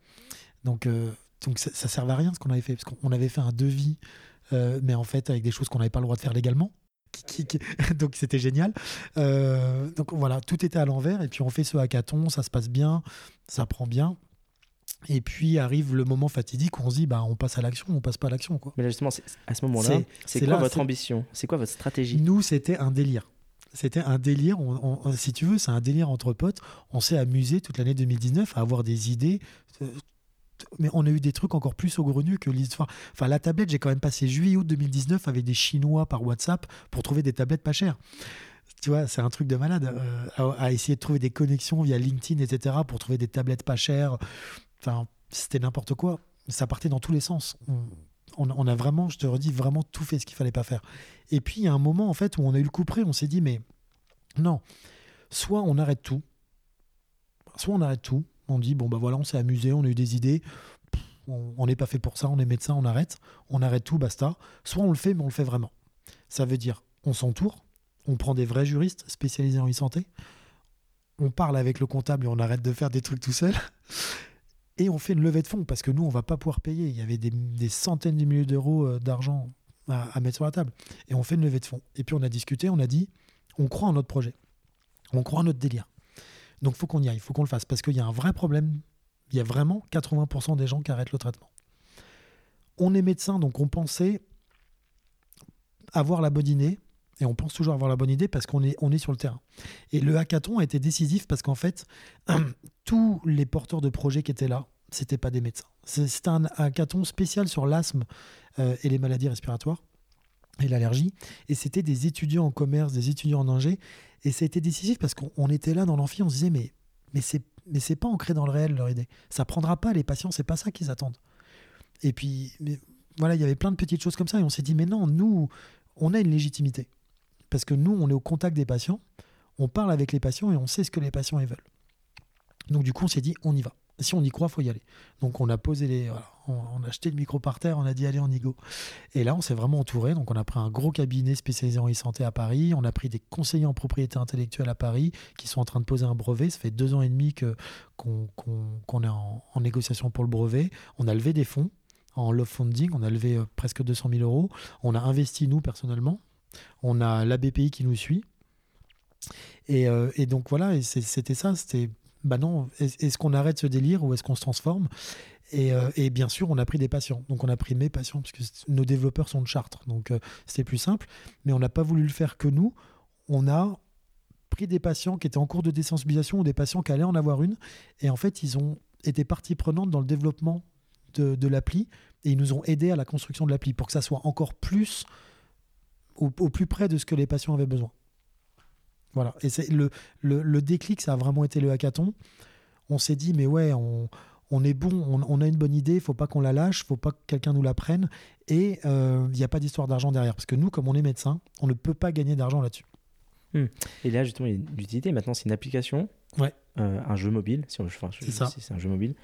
Donc, euh, donc ça, ça servait à rien ce qu'on avait fait, parce qu'on avait fait un devis, euh, mais en fait avec des choses qu'on n'avait pas le droit de faire légalement. Qui- qui- qui- donc c'était génial. Donc voilà, tout était à l'envers, et puis on fait ce hackathon, ça se passe bien, ça prend bien. Et puis arrive le moment fatidique où on se dit, bah, on passe à l'action, on passe pas à l'action. Quoi. Mais là, justement, à ce moment-là, C'est- quoi là, votre ambition? C'est quoi votre stratégie? Nous, c'était un délire. C'était un délire. Si tu veux, c'est un délire entre potes. On s'est amusé toute l'année 2019 à avoir des idées. euh, Mais on a eu des trucs encore plus saugrenus que l'histoire. Enfin, la tablette, j'ai quand même passé juillet-août 2019 avec des Chinois par WhatsApp pour trouver des tablettes pas chères. Tu vois, c'est un truc de malade. euh, à, essayer de trouver des connexions via LinkedIn, etc., pour trouver des tablettes pas chères. Enfin, c'était n'importe quoi. Ça partait dans tous les sens. On- a vraiment, je te redis, vraiment tout fait ce qu'il fallait pas faire. Et puis, il y a un moment, en fait, où on a eu le coup près, on s'est dit, mais non, soit on arrête tout, soit on arrête tout, On dit, bon, bah voilà, on s'est amusé, on a eu des idées. on n'est pas fait pour ça, on est médecin, on arrête. On arrête tout, basta. Soit on le fait, mais on le fait vraiment. Ça veut dire, on s'entoure, on prend des vrais juristes spécialisés en e-santé, on parle avec le comptable et on arrête de faire des trucs tout seul. Et on fait une levée de fonds parce que nous, on va pas pouvoir payer. Il y avait des, centaines de milliers d'euros euh, d'argent à, mettre sur la table. Et on fait une levée de fonds. Et puis on a discuté, on a dit, on croit en notre projet. On croit en notre délire. Donc il faut qu'on y aille, il faut qu'on le fasse. Parce qu'il y a un vrai problème. Il y a vraiment 80% des gens qui arrêtent le traitement. On est médecin, donc on pensait avoir la bonne idée, et on pense toujours avoir la bonne idée parce qu'on est, on est sur le terrain. Et le hackathon a été décisif parce qu'en fait, tous les porteurs de projets qui étaient là, c'était pas des médecins. C'était un hackathon spécial sur l'asthme euh, et les maladies respiratoires et l'allergie. Et c'était des étudiants en commerce, des étudiants en ingé. Et ça a été décisif parce qu'on était là dans l'amphi, on se disait, mais, mais c'est mais c'est pas ancré dans le réel leur idée. Ça prendra pas les patients, c'est pas ça qu'ils attendent. Et puis voilà, il y avait plein de petites choses comme ça et on s'est dit mais non, nous on a une légitimité parce que nous on est au contact des patients, on parle avec les patients et on sait ce que les patients veulent. Donc du coup on s'est dit on y va si on y croit, faut y aller. Donc on a posé les, on, a acheté le micro par terre, on a dit allez on y go. Et là on s'est vraiment entouré. Donc on a pris un gros cabinet spécialisé en e-santé à Paris. On a pris des conseillers en propriété intellectuelle à Paris qui sont en train de poser un brevet. Ça fait deux ans et demi que qu'on est en, négociation pour le brevet. On a levé des fonds en love funding. On a levé euh, presque 200 000 euros. On a investi nous personnellement. On a l'ABPI qui nous suit. Et, euh, et donc voilà, et c'était ça, c'était bah non, est-ce qu'on arrête ce délire ou est-ce qu'on se transforme? Euh, et, bien sûr, on a pris des patients. Donc on a pris mes patients, parce que nos développeurs sont de Chartres. Donc euh, c'était plus simple. Mais on n'a pas voulu le faire que nous. On a pris des patients qui étaient en cours de désensibilisation ou des patients qui allaient en avoir une. Et en fait, ils ont été partie prenante dans le développement de, l'appli. Et ils nous ont aidés à la construction de l'appli pour que ça soit encore plus au plus près de ce que les patients avaient besoin. Voilà. Et c'est le, le, déclic, ça a vraiment été le hackathon. On s'est dit, mais ouais, on, on est bon, on, a une bonne idée, il faut pas qu'on la lâche, faut pas que quelqu'un nous la prenne. Et euh, il n'y a pas d'histoire d'argent derrière. Parce que nous, comme on est médecin, on ne peut pas gagner d'argent là-dessus. Hmm. Et là, justement, il y a une utilité. Maintenant, c'est une application, ouais. Euh, un jeu mobile, si on, enfin, c'est ça. C'est un jeu mobile,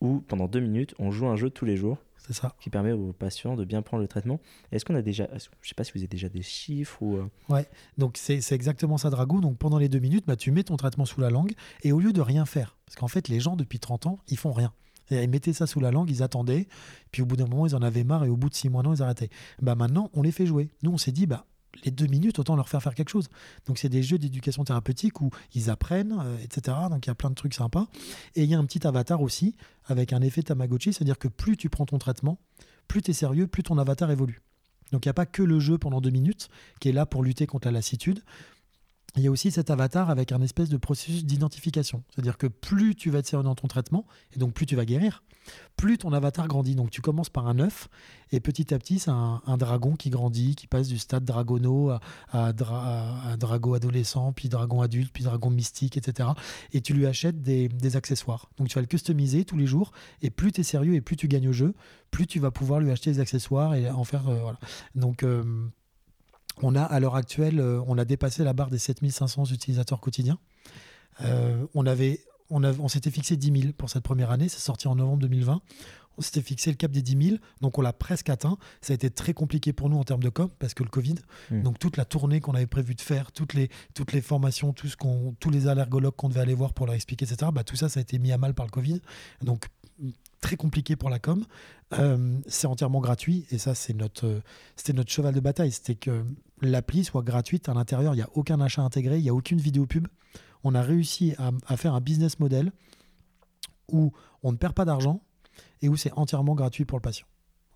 où pendant deux minutes, on joue un jeu tous les jours c'est ça. Qui permet aux patients de bien prendre le traitement. Est-ce qu'on a déjà, je sais pas si vous avez déjà des chiffres ou. Euh, ouais, donc c'est exactement ça, Dragou. Donc pendant les deux minutes, bah, tu mets ton traitement sous la langue et au lieu de rien faire, parce qu'en fait, les gens depuis 30 ans, ils font rien. Ils mettaient ça sous la langue, ils attendaient, puis au bout d'un moment, ils en avaient marre et au bout de six mois, non, ils arrêtaient. Bah maintenant, on les fait jouer. Nous, on s'est dit, bah les deux minutes, autant leur faire faire quelque chose. Donc c'est des jeux d'éducation thérapeutique où ils apprennent, euh, etc. Donc il y a plein de trucs sympas. Et il y a un petit avatar aussi avec un effet Tamagotchi, c'est-à-dire que plus tu prends ton traitement, plus tu es sérieux, plus ton avatar évolue. Donc il n'y a pas que le jeu pendant deux minutes qui est là pour lutter contre la lassitude il y a aussi cet avatar avec un espèce de processus d'identification. C'est-à-dire que plus tu vas être sérieux dans ton traitement, et donc plus tu vas guérir, plus ton avatar grandit. Donc tu commences par un œuf, et petit à petit, c'est un, dragon qui grandit, qui passe du stade dragono à, à, dragon adolescent, puis dragon adulte, puis dragon mystique, etc. Et tu lui achètes des, accessoires. Donc tu vas le customiser tous les jours, et plus tu es sérieux et plus tu gagnes au jeu, plus tu vas pouvoir lui acheter des accessoires et en faire... Euh. Donc... Euh, on a à l'heure actuelle, euh, on a dépassé la barre des 7500 utilisateurs quotidiens. Euh, on avait, on, on s'était fixé 10 000 pour cette première année, c'est sorti en novembre 2020. On s'était fixé le cap des 10 000, donc on l'a presque atteint. Ça a été très compliqué pour nous en termes de com, parce que le Covid, hmm. donc toute la tournée qu'on avait prévu de faire, toutes les, toutes les formations, tout ce qu'on, tous les allergologues qu'on devait aller voir pour leur expliquer, etc., bah, tout ça, ça a été mis à mal par le Covid. Donc très compliqué pour la com. Euh, c'est entièrement gratuit et ça, c'est notre, c'était notre cheval de bataille. C'était que l'appli soit gratuite à l'intérieur. Il n'y a aucun achat intégré, il n'y a aucune vidéo pub. On a réussi à, faire un business model où on ne perd pas d'argent et où c'est entièrement gratuit pour le patient.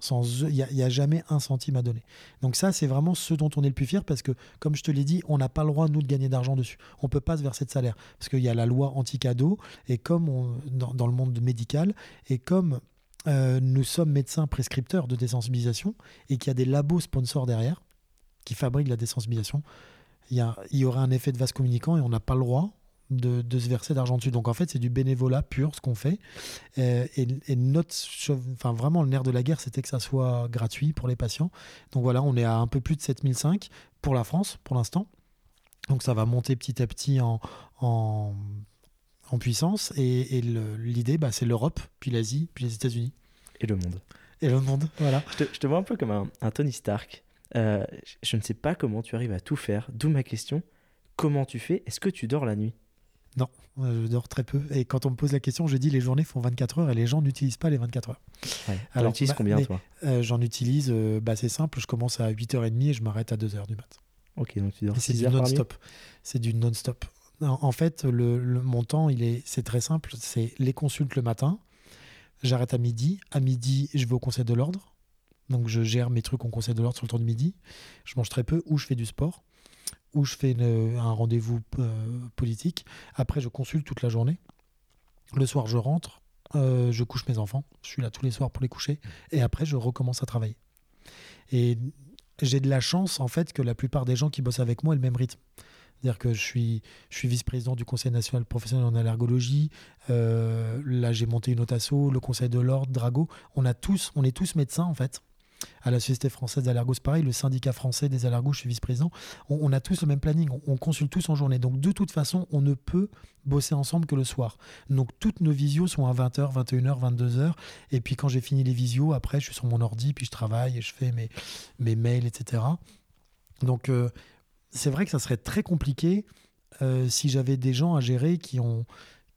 Il n'y a, jamais un centime à donner. Donc ça, c'est vraiment ce dont on est le plus fier parce que, comme je te l'ai dit, on n'a pas le droit, nous, de gagner d'argent dessus. On ne peut pas se verser de salaire parce qu'il y a la loi anti-cadeau et comme on, dans, le monde médical, et comme euh, nous sommes médecins prescripteurs de désensibilisation et qu'il y a des labos sponsors derrière, qui fabrique la désensibilisation, il y, y aurait un effet de vase communicant et on n'a pas le droit de, se verser d'argent dessus. Donc en fait, c'est du bénévolat pur ce qu'on fait. Euh, et, notre, enfin vraiment le nerf de la guerre, c'était que ça soit gratuit pour les patients. Donc voilà, on est à un peu plus de 7005 pour la France pour l'instant. Donc ça va monter petit à petit en, en puissance. Et, l'idée, bah, c'est l'Europe, puis l'Asie, puis les États-Unis. Et le monde. Et le monde, voilà. Je te, je te vois un peu comme un, un Tony Stark. Euh, je- je ne sais pas comment tu arrives à tout faire, d'où ma question. Comment tu fais? Est-ce que tu dors la nuit? Euh, Je dors très peu. Et quand on me pose la question, je dis les journées font 24 heures et les gens n'utilisent pas les 24 heures. Ouais. Alors, utilises bah, combien, mais- toi? Euh, J'en utilise, euh, bah, c'est simple, je commence à 8h30 et je m'arrête à 2h du mat. Ok, donc tu dors c'est 6 du non-stop. C'est du non-stop. En, en fait, le, le- mon temps, il est, c'est très simple. C'est les consultes le matin. J'arrête à midi. À midi, je vais au conseil de l'ordre. Donc, je gère mes trucs au conseil de l'ordre sur le temps de midi. Je mange très peu ou je fais du sport ou je fais un rendez-vous euh, politique. Après, je consulte toute la journée. Le soir, je rentre. euh, je couche mes enfants. Je suis là tous les soirs pour les coucher. Et après, je recommence à travailler. Et j'ai de la chance, en fait, que la plupart des gens qui bossent avec moi aient le même rythme. C'est-à-dire que je suis, je suis vice-président du Conseil national professionnel en allergologie. Euh, là, j'ai monté une autre asso, le Conseil de l'ordre, Drago. On, a tous, on est tous médecins, en fait. À la Société française d'allergos, pareil. Le syndicat français des allergos, je suis vice-président. On, on a tous le même planning. On, on consulte tous en journée. Donc, de toute façon, on ne peut bosser ensemble que le soir. Donc, toutes nos visios sont à 20h, 21h, 22h. Et puis, quand j'ai fini les visios, après, je suis sur mon ordi, puis je travaille et je fais mes, mes mails, etc. Donc, euh, c'est vrai que ça serait très compliqué euh, si j'avais des gens à gérer qui ont,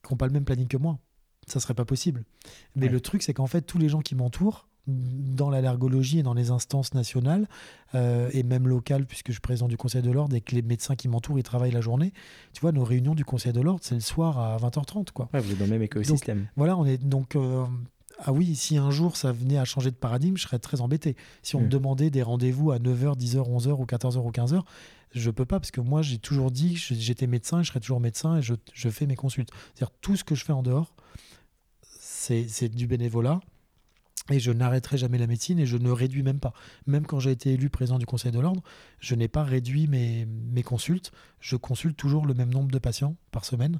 qui ont pas le même planning que moi. Ça serait pas possible. Mais Ouais. le truc, c'est qu'en fait, tous les gens qui m'entourent, dans l'allergologie et dans les instances nationales, euh, et même locales, puisque je suis président du Conseil de l'Ordre et que les médecins qui m'entourent, ils travaillent la journée, tu vois, nos réunions du Conseil de l'Ordre, c'est le soir à 20h30, quoi. Ouais, vous êtes dans le même écosystème. Voilà, on est donc. euh, ah oui, si un jour ça venait à changer de paradigme, je serais très embêté. Si on me demandait des rendez-vous à 9h, 10h, 11h ou 14h ou 15h, je peux pas parce que moi j'ai toujours dit que j'étais médecin et je serai toujours médecin et je, je fais mes consultes. C'est-à-dire tout ce que je fais en dehors, c'est du bénévolat et je n'arrêterai jamais la médecine et je ne réduis même pas. Même quand j'ai été élu président du Conseil de l'Ordre, je n'ai pas réduit mes, mes consultes. Je consulte toujours le même nombre de patients par semaine.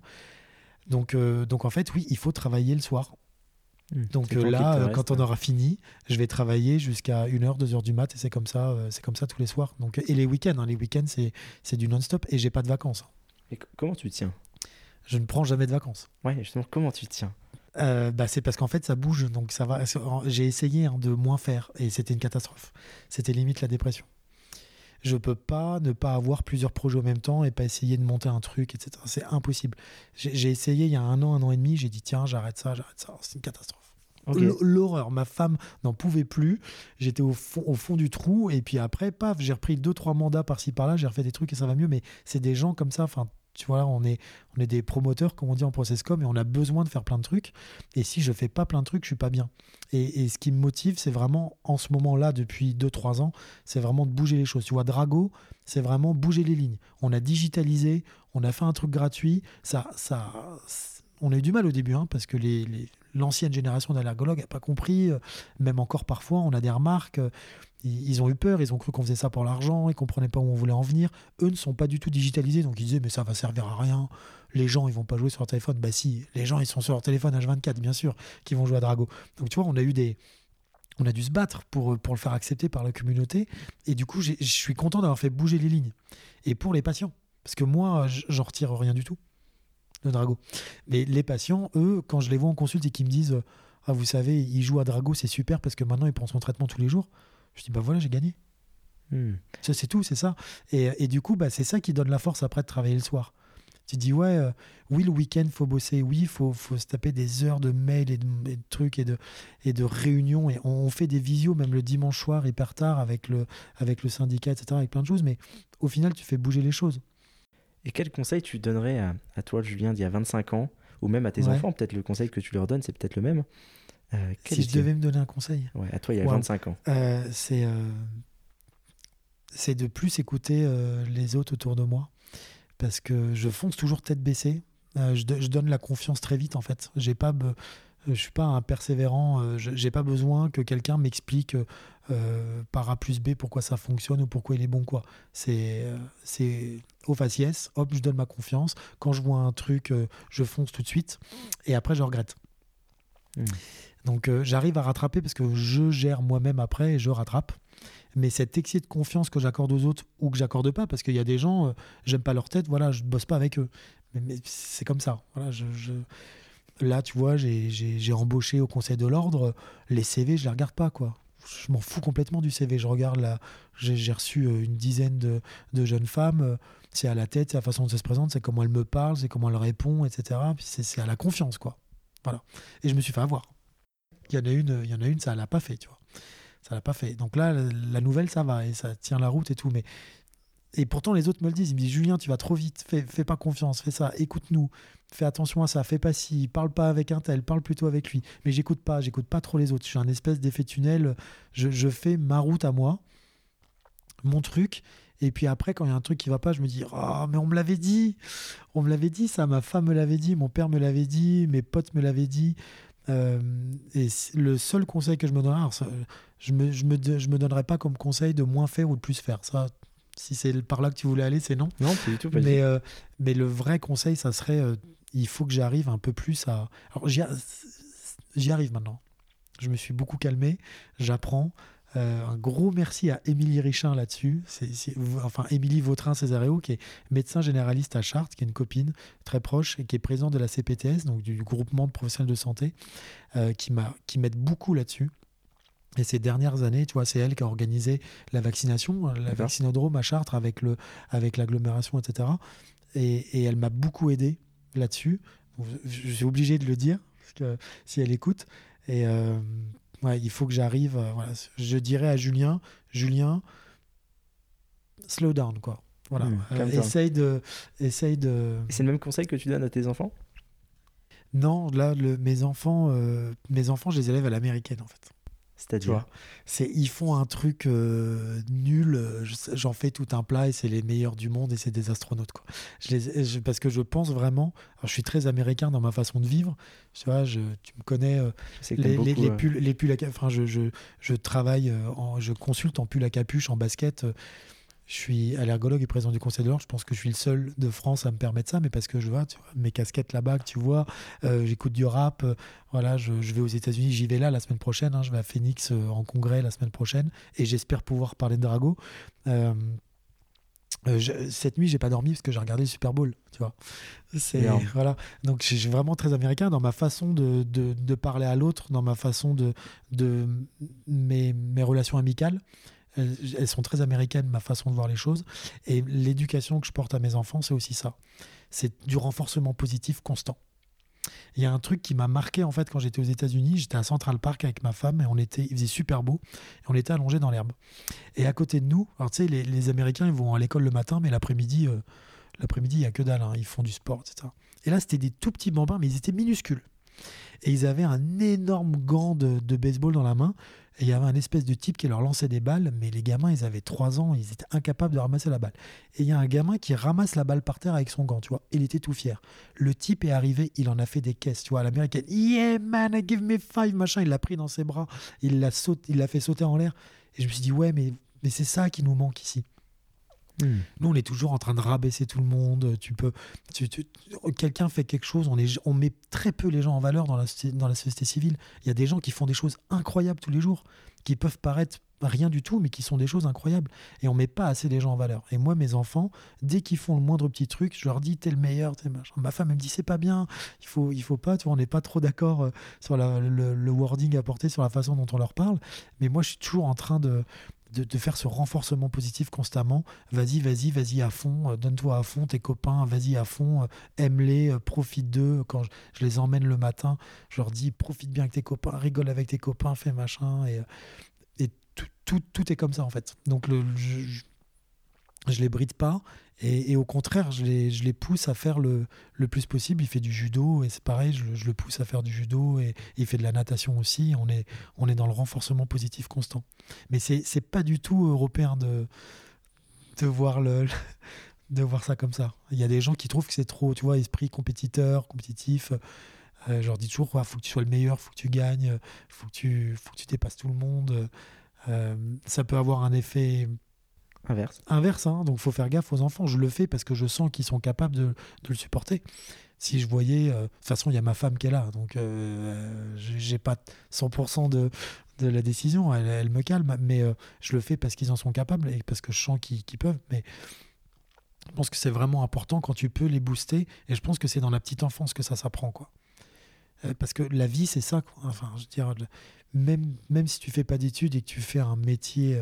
Donc, euh, donc en fait, oui, il faut travailler le soir. Hmm. Donc euh, là, euh, reste. quand on aura fini, je vais travailler jusqu'à 1h, 2h du mat et c'est comme ça, euh, c'est comme ça tous les soirs. Donc, et les week-ends, hein, les week-ends c'est, du non-stop et j'ai pas de vacances. Et comment tu tiens? Je ne prends jamais de vacances. Ouais, justement, comment tu tiens? Euh, bah, c'est parce qu'en fait ça bouge, donc ça va. J'ai essayé hein, de moins faire et c'était une catastrophe. C'était limite la dépression. Je peux pas ne pas avoir plusieurs projets en même temps et pas essayer de monter un truc, etc. C'est impossible. J'ai essayé il y a un an, un an et demi. J'ai dit tiens, j'arrête ça, j'arrête ça. C'est une catastrophe. L'horreur. Ma femme n'en pouvait plus. J'étais au fond, au fond du trou. Et puis après, paf, j'ai repris deux, trois mandats par-ci, par-là. J'ai refait des trucs et ça va mieux. Mais c'est des gens comme ça. Enfin, tu vois, on est, on est des promoteurs, comme on dit en processcom, et on a besoin de faire plein de trucs. Et si je fais pas plein de trucs, je suis pas bien. Et, ce qui me motive, c'est vraiment, en ce moment-là, depuis 2-3 ans, c'est vraiment de bouger les choses. Tu vois, Drago, c'est vraiment bouger les lignes. On a digitalisé, on a fait un truc gratuit. Ça, ça, on a eu du mal au début, hein, parce que l'ancienne génération d'allergologues n'a pas compris. euh, Même encore parfois, on a des remarques. Euh, Ils, ont eu peur, ils ont cru qu'on faisait ça pour l'argent, ils comprenaient pas où on voulait en venir. Eux ne sont pas du tout digitalisés, donc ils disaient mais ça va servir à rien. Les gens, ils vont pas jouer sur leur téléphone. Bah si, les gens, ils sont sur leur téléphone H24, bien sûr, qui vont jouer à Drago. Donc tu vois, on a eu des, on a dû se battre pour, pour le faire accepter par la communauté. Et du coup, je suis content d'avoir fait bouger les lignes. Et pour les patients, parce que moi, j'en retire rien du tout de Drago. Mais les patients, eux, quand je les vois en consulte et qu'ils me disent Ah, vous savez, il joue à Drago, c'est super parce que maintenant il prend son traitement tous les jours, je dis Bah voilà, j'ai gagné. Hmm. Ça, c'est tout, c'est ça. Et, et du coup, bah, c'est ça qui donne la force après de travailler le soir. Tu dis, ouais, euh, oui, le week-end, faut bosser, oui, faut, faut se taper des heures de mails et de, et de trucs et de, et de réunions. Et on, on fait des visios, même le dimanche soir, hyper tard, avec le, avec le syndicat, etc., avec plein de choses. Mais au final, tu fais bouger les choses. Et quel conseil tu donnerais à, à toi, Julien, d'il y a 25 ans, ou même à tes Ouais. enfants? Peut-être le conseil que tu leur donnes, c'est peut-être le même. Euh, si je devais me donner un conseil, Ouais, à toi, il y a Wow. 25 ans. euh, c'est euh, c'est de plus écouter les autres autour de moi. Parce que je fonce toujours tête baissée. Je, do- je donne la confiance très vite, en fait. J'ai pas be- je suis pas un persévérant. je- J'ai pas besoin que quelqu'un m'explique par A plus B pourquoi ça fonctionne ou pourquoi il est bon. quoi. C'est c'est au faciès. Hop, je donne ma confiance. Quand je vois un truc, je fonce tout de suite. Et après, je regrette. Hmm. Donc euh, j'arrive à rattraper parce que je gère moi-même après et je rattrape. Mais cet excès de confiance que j'accorde aux autres ou que j'accorde pas, parce qu'il y a des gens, euh, j'aime pas leur tête, voilà, je bosse pas avec eux. Mais, c'est comme ça. Voilà, je, Là, tu vois, j'ai embauché au Conseil de l'Ordre, les CV, je les regarde pas, quoi. Je m'en fous complètement du CV. Je regarde là, j'ai reçu euh, une dizaine de, de jeunes femmes. Euh, c'est à la tête, c'est la façon dont elle se présente, c'est comment elle me parle, c'est comment elle répond, etc. C'est à la confiance, quoi. Voilà. Et je me suis fait avoir. Il y en a une, il y en a une, ça l'a pas fait, tu vois. Ça l'a pas fait. Donc là, la nouvelle, ça va et ça tient la route et tout. Mais et pourtant, les autres me le disent. Ils me disent Julien, tu vas trop vite, fais, fais pas confiance, fais ça, écoute-nous, fais attention à ça, fais pas ci, parle pas avec un tel, parle plutôt avec lui. Mais j'écoute pas, j'écoute pas trop les autres. Je suis un espèce d'effet tunnel. Je, je, fais ma route à moi, mon truc. Et puis après, quand il y a un truc qui va pas, je me dis Ah, mais on me l'avait dit, on me l'avait dit, ça, ma femme me l'avait dit, mon père me l'avait dit, mes potes me l'avaient dit. Euh, et le seul conseil que je me donnerais, je me, je me, je me donnerais pas comme conseil de moins faire ou de plus faire. Ça, si c'est par là que tu voulais aller, c'est non. Non, pas du tout. mais, euh, mais le vrai conseil, ça serait euh, il faut que j'arrive un peu plus à. Alors, j'y arrive maintenant. Je me suis beaucoup calmé, j'apprends. Euh, un gros merci à Émilie Richin là-dessus. Enfin, Émilie Vautrin-Césaréo, qui est médecin généraliste à Chartres, qui est une copine très proche et qui est présidente de la CPTS, donc du groupement de professionnels de santé, qui, m'a, qui m'aide beaucoup là-dessus. Et ces dernières années, tu vois, c'est elle qui a organisé la vaccination, euh, la vaccinodrome à Chartres avec, le, avec l'agglomération, etc. Et, elle m'a beaucoup aidé là-dessus. Je suis obligé de le dire, parce que si elle écoute. Et euh, ouais, il faut que j'arrive. Euh, voilà. Je dirais à Julien, Julien, slow down, quoi. Voilà. Mmh, essaye de, essaye de. c'est le même conseil que tu donnes à tes enfants? Non, là, le, mes enfants, mes enfants, je les élève à l'américaine, en fait. C'est-à-dire c'est ils font un truc euh, nul, euh, j'en fais tout un plat et c'est les meilleurs du monde et c'est des astronautes quoi. Je les, parce que je pense vraiment, je suis très américain dans ma façon de vivre. Tu vois, je, tu me connais euh, les, les, les, pulls, les pulls enfin je, je, je travaille, en, je consulte en pull à capuche, en basket. Je suis allergologue et président du Conseil de l'Ordre. Je pense que je suis le seul de France à me permettre ça, mais parce que je vois, tu vois mes casquettes là-bas, tu vois, euh, j'écoute du rap. Euh, voilà, je, vais aux États-Unis, j'y vais là la semaine prochaine. Hein, je vais à Phoenix euh, en congrès la semaine prochaine et j'espère pouvoir parler de Drago. cette nuit, j'ai pas dormi parce que j'ai regardé le Super Bowl, tu vois. C'est voilà. Donc, je suis vraiment très américain dans ma façon de, de, de parler à l'autre, dans ma façon de, de mes, mes relations amicales. Elles, sont très américaines, ma façon de voir les choses. Et l'éducation que je porte à mes enfants, c'est aussi ça. C'est du renforcement positif constant. Il y a un truc qui m'a marqué en fait quand j'étais aux États-Unis. J'étais à Central Park avec ma femme et on était, il faisait super beau et on était allongés dans l'herbe. Et à côté de nous, alors tu sais, les, Américains ils vont à l'école le matin, mais l'après-midi, euh, l'après-midi il y a que dalle. Hein. ils font du sport, etc. Et là c'était des tout petits bambins, mais ils étaient minuscules. Et ils avaient un énorme gant de baseball dans la main et il y avait un espèce de type qui leur lançait des balles, mais les gamins, ils avaient 3 ans, ils étaient incapables de ramasser la balle. Et il y a un gamin qui ramasse la balle par terre avec son gant, tu vois. Il était tout fier. Le type est arrivé, il en a fait des caisses, tu vois, à l'américaine. Yeah, man, give me five, machin. Il l'a pris dans ses bras, il l'a il l'a fait sauter en l'air. Et je me suis dit, ouais, mais, mais c'est ça qui nous manque ici. Hmm. Nous, on est toujours en train de rabaisser tout le monde. Tu peux, quelqu'un fait quelque chose, on, met très peu les gens en valeur dans la, société civile. Il y a des gens qui font des choses incroyables tous les jours, qui peuvent paraître rien du tout, mais qui sont des choses incroyables. Et on met pas assez les gens en valeur. Et moi, mes enfants, dès qu'ils font le moindre petit truc, je leur dis t'es le meilleur, t'es machin. Ma femme elle me dit c'est pas bien, il faut, faut pas. On n'est pas trop d'accord euh, sur le, le, wording apporté, sur la façon dont on leur parle. Mais moi, je suis toujours en train de, de, faire ce renforcement positif constamment. Vas-y, vas-y, vas-y à fond, euh, donne-toi à fond, tes copains, vas-y à fond, euh, aime-les, euh, profite d'eux. Quand je, les emmène le matin, je leur dis profite bien avec tes copains, rigole avec tes copains, fais machin. Et, et tout, tout, est comme ça en fait. Donc le, je, je les bride pas et, au contraire, je les, pousse à faire le, le, plus possible. Il fait du judo et c'est pareil, je, le pousse à faire du judo et, il fait de la natation aussi. On est, on est dans le renforcement positif constant. Mais c'est n'est pas du tout européen de, de, voir le, de voir ça comme ça. Il y a des gens qui trouvent que c'est trop, tu vois, esprit compétiteur, compétitif. Euh, je leur dis toujours, il faut que tu sois le meilleur, faut que tu gagnes, faut que tu, faut que tu dépasses tout le monde. Euh, ça peut avoir un effet Inverse. Inverse, hein, donc faut faire gaffe aux enfants. Je le fais parce que je sens qu'ils sont capables de, le supporter. Si je voyais, euh, de toute façon, il y a ma femme qui est là, donc euh, j'ai pas 100% de, la décision. Elle, me calme, mais euh, je le fais parce qu'ils en sont capables et parce que je sens qu'ils peuvent. Mais je pense que c'est vraiment important quand tu peux les booster. Et je pense que c'est dans la petite enfance que ça s'apprend, quoi. Euh, parce que la vie, c'est ça. Enfin, je veux dire, même, même si tu fais pas d'études et que tu fais un métier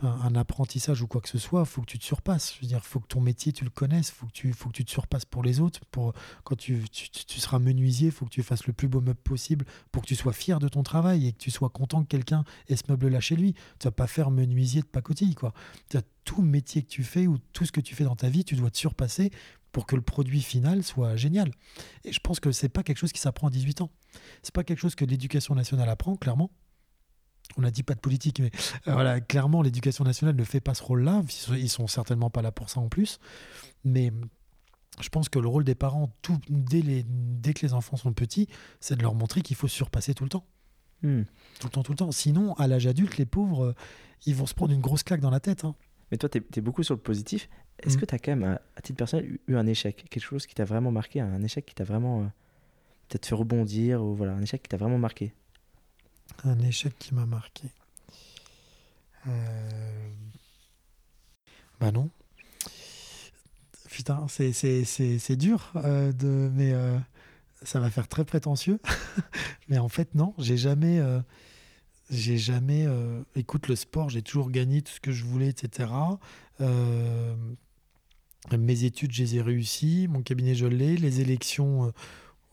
un, apprentissage ou quoi que ce soit, faut que tu te surpasses. Je veux dire, faut que ton métier, tu le connaisses, faut que tu, faut que tu te surpasses pour les autres. Pour, quand tu, tu, seras menuisier, faut que tu fasses le plus beau meuble possible pour que tu sois fier de ton travail et que tu sois content que quelqu'un ait ce meuble-là chez lui. Tu vas pas faire menuisier de pacotille, quoi. Tout métier que tu fais ou tout ce que tu fais dans ta vie, tu dois te surpasser pour que le produit final soit génial. Et je pense que c'est pas quelque chose qui s'apprend à 18 ans. C'est pas quelque chose que l'éducation nationale apprend, clairement on n'a dit pas de politique, mais euh, voilà, clairement, l'éducation nationale ne fait pas ce rôle-là. Ils sont certainement pas là pour ça en plus. Mais je pense que le rôle des parents, tout, dès, les, dès que les enfants sont petits, c'est de leur montrer qu'il faut surpasser tout le temps. Hmm. Tout le temps, tout le temps. Sinon, à l'âge adulte, les pauvres, euh, ils vont se prendre une grosse claque dans la tête. Hein. Mais toi, tu es, beaucoup sur le positif. Est-ce hmm. que tu as quand même, à, titre personnel, eu un échec? Quelque chose qui t'a vraiment marqué Un échec qui t'a vraiment euh, peut-être fait rebondir ou voilà, Un échec qui t'a vraiment marqué? Un échec qui m'a marqué. Euh... Bah non. Putain, c'est dur, euh, de, mais euh, ça va faire très prétentieux. mais en fait, non, j'ai jamais. J'ai jamais. écoute, le sport, j'ai toujours gagné tout ce que je voulais, etc. mes études, je les ai réussies. Mon cabinet, je l'ai. Les élections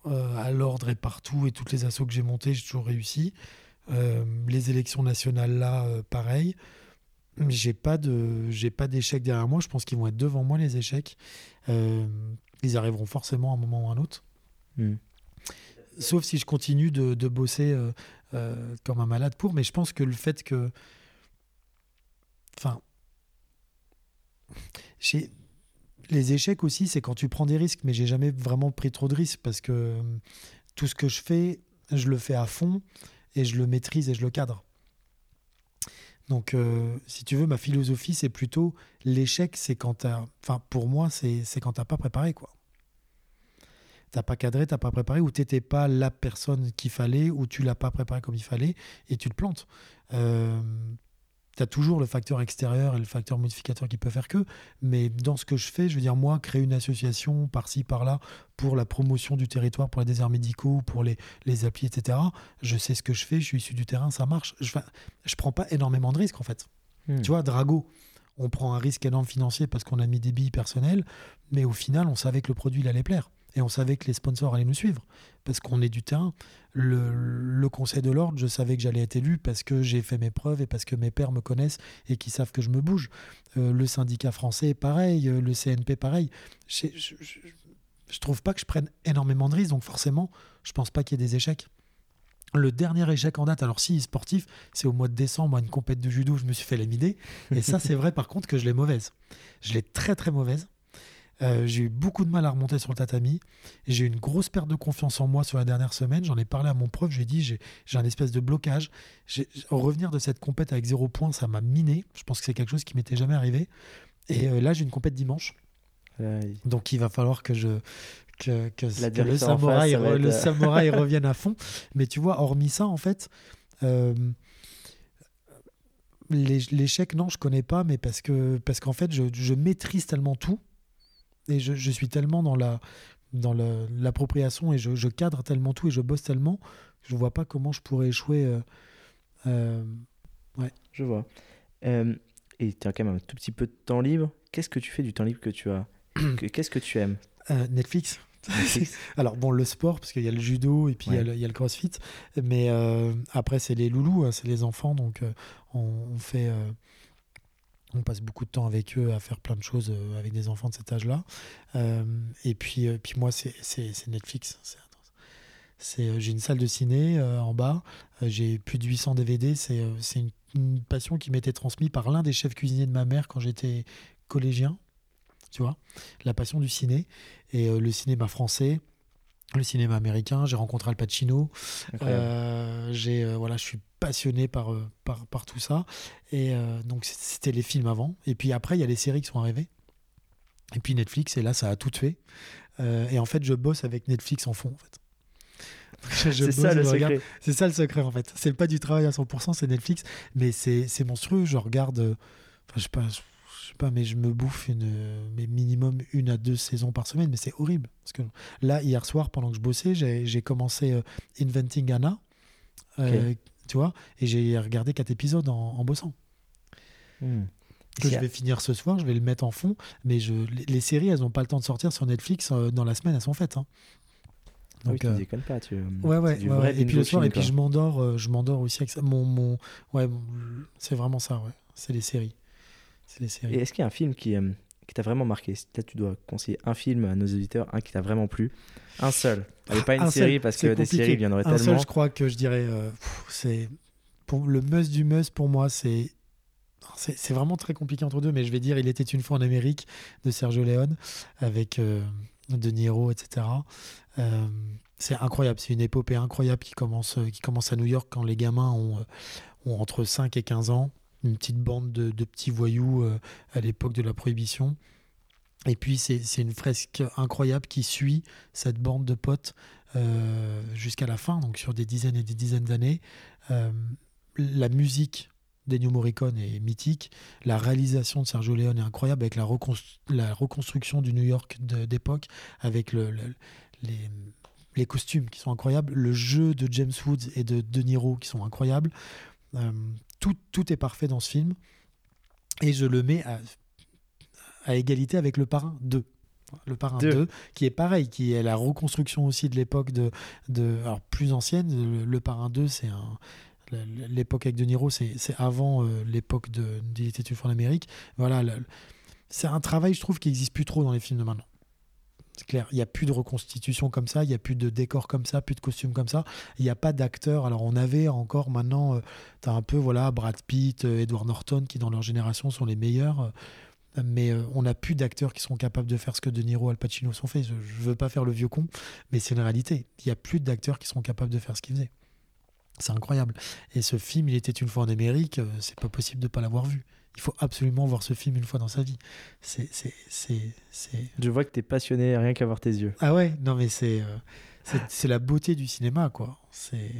à l'ordre et partout et toutes les assauts que j'ai montées, j'ai toujours réussi. Euh, les élections nationales là, euh, pareil. J'ai pas de, j'ai pas d'échecs derrière moi. Je pense qu'ils vont être devant moi les échecs. Euh, ils arriveront forcément à un moment ou à un autre. Hmm. Sauf si je continue de, de bosser comme un malade pour. Mais je pense que le fait que, enfin, les échecs aussi, c'est quand tu prends des risques. Mais j'ai jamais vraiment pris trop de risques parce que tout ce que je fais, je le fais à fond et je le maîtrise et je le cadre. Donc, euh, si tu veux, ma philosophie, c'est plutôt l'échec, c'est quand tu Enfin, pour moi, c'est quand tu n'as pas préparé, quoi. Tu n'as pas cadré, tu n'as pas préparé, ou tu n'étais pas la personne qu'il fallait, ou tu l'as pas préparé comme il fallait, et tu te plantes. Euh, tu as toujours le facteur extérieur et le facteur modificateur qui peut faire que, mais dans ce que je fais, je veux dire, moi, créer une association par-ci, par-là, pour la promotion du territoire, pour les déserts médicaux, pour les, les applis, etc., je sais ce que je fais, je suis issu du terrain, ça marche. Je ne prends pas énormément de risques, en fait. Hmm. Tu vois, Drago, on prend un risque énorme financier parce qu'on a mis des billes personnelles, mais au final, on savait que le produit il allait plaire. Et on savait que les sponsors allaient nous suivre parce qu'on est du terrain. Le, Conseil de l'Ordre, je savais que j'allais être élu parce que j'ai fait mes preuves et parce que mes pères me connaissent et qu'ils savent que je me bouge. Euh, le syndicat français, pareil. Euh, le CNP, pareil. Je, je, trouve pas que je prenne énormément de risques, donc forcément, je pense pas qu'il y ait des échecs. Le dernier échec en date, alors si sportif, c'est au mois de décembre, à une compète de judo, je me suis fait l'amider. Et ça, c'est vrai par contre que je l'ai mauvaise. Je l'ai très très mauvaise. Euh, j'ai eu beaucoup de mal à remonter sur le tatami. J'ai eu une grosse perte de confiance en moi sur la dernière semaine. J'en ai parlé à mon prof. J'ai dit j'ai un espèce de blocage. Revenir de cette compète avec zéro point, ça m'a miné. Je pense que c'est quelque chose qui m'était jamais arrivé. Et euh, là, j'ai une compète dimanche. Donc il va falloir que je que, le samouraï, le samouraï revienne à fond. Mais tu vois, hormis ça, en fait. Euh, l'échec, non, je connais pas, mais parce que parce qu'en fait, je, je, maîtrise tellement tout et je, suis tellement dans la dans l'appropriation et je, cadre tellement tout et je bosse tellement que je vois pas comment je pourrais échouer. Euh, euh, ouais. Je vois. Euh, et tu as quand même un tout petit peu de temps libre. Qu'est-ce que tu fais du temps libre que tu as Qu'est-ce que tu aimes? Netflix. Alors bon, le sport, parce qu'il y a le judo et puis il, y a le, crossfit, mais après c'est les loulous, hein, c'est les enfants, donc on, on, fait on passe beaucoup de temps avec eux à faire plein de choses euh, avec des enfants de cet âge-là. Euh, et puis, euh, puis moi, c'est Netflix. J'ai une salle de ciné en bas. j'ai plus de 800 DVD. C'est une, une, passion qui m'était transmise par l'un des chefs cuisiniers de ma mère quand j'étais collégien. Tu vois, la passion du ciné et le cinéma français le cinéma américain, j'ai rencontré Al Pacino. Euh, j'ai euh, voilà, je suis passionné par, euh, par, par tout ça. Et donc c'était les films avant. Et puis après, il y a les séries qui sont arrivées. Et puis Netflix, et là, ça a tout fait. et en fait, je bosse avec Netflix en fond, en fait. c'est ça le secret. C'est ça le secret en fait. C'est pas du travail à 100%, c'est Netflix, mais c'est monstrueux. Je regarde, enfin, je sais pas, je sais pas, mais je me bouffe une, mais minimum une à deux saisons par semaine, mais c'est horrible. Parce que là, hier soir, pendant que je bossais, j'ai commencé euh, Inventing Anna, euh, tu vois, et j'ai regardé quatre épisodes en, bossant. Hmm. Que je vais finir ce soir, je vais le mettre en fond, mais je, les, séries, elles n'ont pas le temps de sortir sur Netflix dans la semaine, elles sont faites. Hein. Ah Donc, oui, tu euh, déconnes pas. Tu... Ouais, ouais. Et puis le soir, et puis je m'endors, euh, je m'endors aussi avec ça. Mon, mon... Ouais, c'est vraiment ça, ouais. C'est les séries. C'est les séries. Et est-ce qu'il y a un film qui, euh, qui t'a vraiment marqué? Peut-être tu dois conseiller un film à nos auditeurs, un qui t'a vraiment plu. Un seul. Allez, pas une série, parce que des séries, il y en aurait tellement. Un seul, je crois que je dirais, c'est pour le must du must pour moi, c'est c'est vraiment très compliqué entre deux, mais je vais dire Il était une fois en Amérique de Sergio Leone avec De Niro, etc. Euh, c'est incroyable, c'est une épopée incroyable qui commence, qui commence à New York quand les gamins ont, euh, ont entre 5 et 15 ans, une petite bande de, petits voyous euh, à l'époque de la prohibition. Et puis c'est une fresque incroyable qui suit cette bande de potes jusqu'à la fin, donc sur des dizaines et des dizaines d'années. la musique d'Ennio Morricone est mythique. La réalisation de Sergio Leone est incroyable avec la, la reconstruction du New York d'époque, avec le, les, costumes qui sont incroyables, le jeu de James Woods et de De Niro qui sont incroyables. Euh, tout, tout, est parfait dans ce film. Et je le mets à, à égalité avec Le Parrain 2. Le Parrain 2. qui est pareil, qui est la reconstruction aussi de l'époque de, de alors plus ancienne. Le, Parrain 2, c'est un l'époque avec De Niro, c'est avant euh, l'époque de d'Il était une fois en Amérique. Voilà, c'est un travail, je trouve, qui n'existe plus trop dans les films de maintenant. C'est clair, il n'y a plus de reconstitution comme ça, il n'y a plus de décors comme ça, plus de costumes comme ça, il n'y a pas d'acteurs. Alors on avait encore maintenant, euh, un peu voilà Brad Pitt, euh, Edward Norton qui dans leur génération sont les meilleurs, euh, mais on n'a plus d'acteurs qui sont capables de faire ce que De Niro, Al Pacino sont faits. Je ne veux pas faire le vieux con, mais c'est une réalité. Il n'y a plus d'acteurs qui sont capables de faire ce qu'ils faisaient. C'est incroyable. Et ce film, il était une fois en Amérique, c'est pas possible de ne pas l'avoir vu il faut absolument voir ce film une fois dans sa vie. C'est, c'est, c'est, Je vois que tu es passionné rien qu'à voir tes yeux. Ah ouais, non mais c'est, euh, c'est, la beauté du cinéma, quoi. C'est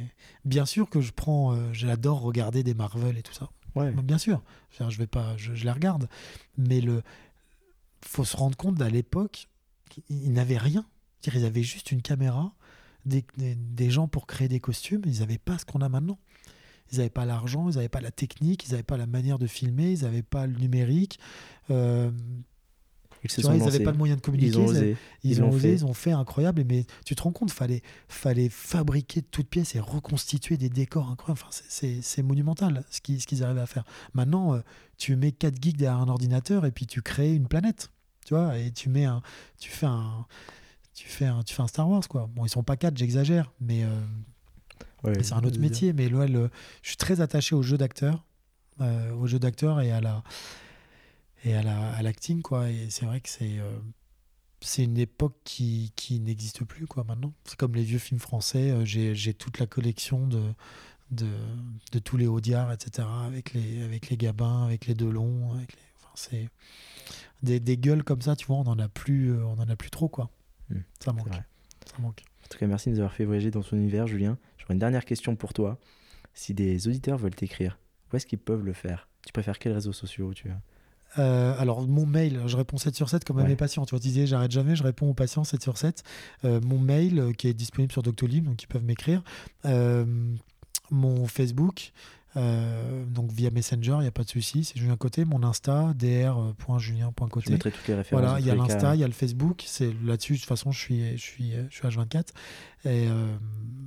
bien sûr que je prends, euh, j'adore regarder des Marvel et tout ça. Ouais. Bien sûr, je vais pas, je, les regarde, mais le, faut se rendre compte d'à l'époque, ils n'avaient rien. Ils avaient juste une caméra, des, des gens pour créer des costumes. Ils n'avaient pas ce qu'on a maintenant ils n'avaient pas l'argent, ils n'avaient pas la technique, ils n'avaient pas la manière de filmer, ils n'avaient pas le numérique. Euh, ils n'avaient pas le moyen de communiquer. Ils ont osé. Ils, ont, osé, ils ont fait incroyable. Mais tu te rends compte, fallait, fallait fabriquer de toutes pièces et reconstituer des décors incroyables. Enfin, c'est monumental ce qu'ils ce qu'ils arrivaient à faire. Maintenant, euh, tu mets 4 geeks derrière un ordinateur et puis tu crées une planète. Tu vois, et tu mets un, tu fais un, tu fais un, tu fais un Star Wars quoi. Bon, ils sont pas 4, j'exagère, mais euh, c'est un autre métier, mais là, je suis très attaché au jeu d'acteur, euh, au jeu d'acteur et à la et à la à l'acting quoi. Et c'est vrai que c'est euh, c'est une époque qui, qui n'existe plus quoi maintenant. C'est comme les vieux films français. Euh, j'ai toute la collection de, de, de tous les Audiards, etc. Avec les avec les Gabins, avec les Delon, avec les, enfin, c'est des, des, gueules comme ça. Tu vois, on en a plus, on en a plus trop quoi. Hmm. ça manque. Ça manque. En tout cas, merci de nous avoir fait voyager dans son univers, Julien. J'aurais une dernière question pour toi. Si des auditeurs veulent t'écrire, où est-ce qu'ils peuvent le faire? Tu préfères quels réseaux sociaux tu euh, alors, mon mail, je réponds 7 sur 7 comme à mes patients. Tu vois, disais, j'arrête jamais, je réponds aux patients 7 sur 7. Euh, mon mail, euh, qui est disponible sur Doctolib, donc ils peuvent m'écrire. mon Facebook, euh, donc via Messenger, il n'y a pas de souci. C'est Julien Côté. Mon Insta, dr.julien.côté. Je mettrai toutes les références. Voilà, il y a l'Insta, il y a le Facebook. C'est là-dessus. De toute façon, je suis, je suis, je suis H24. Et euh,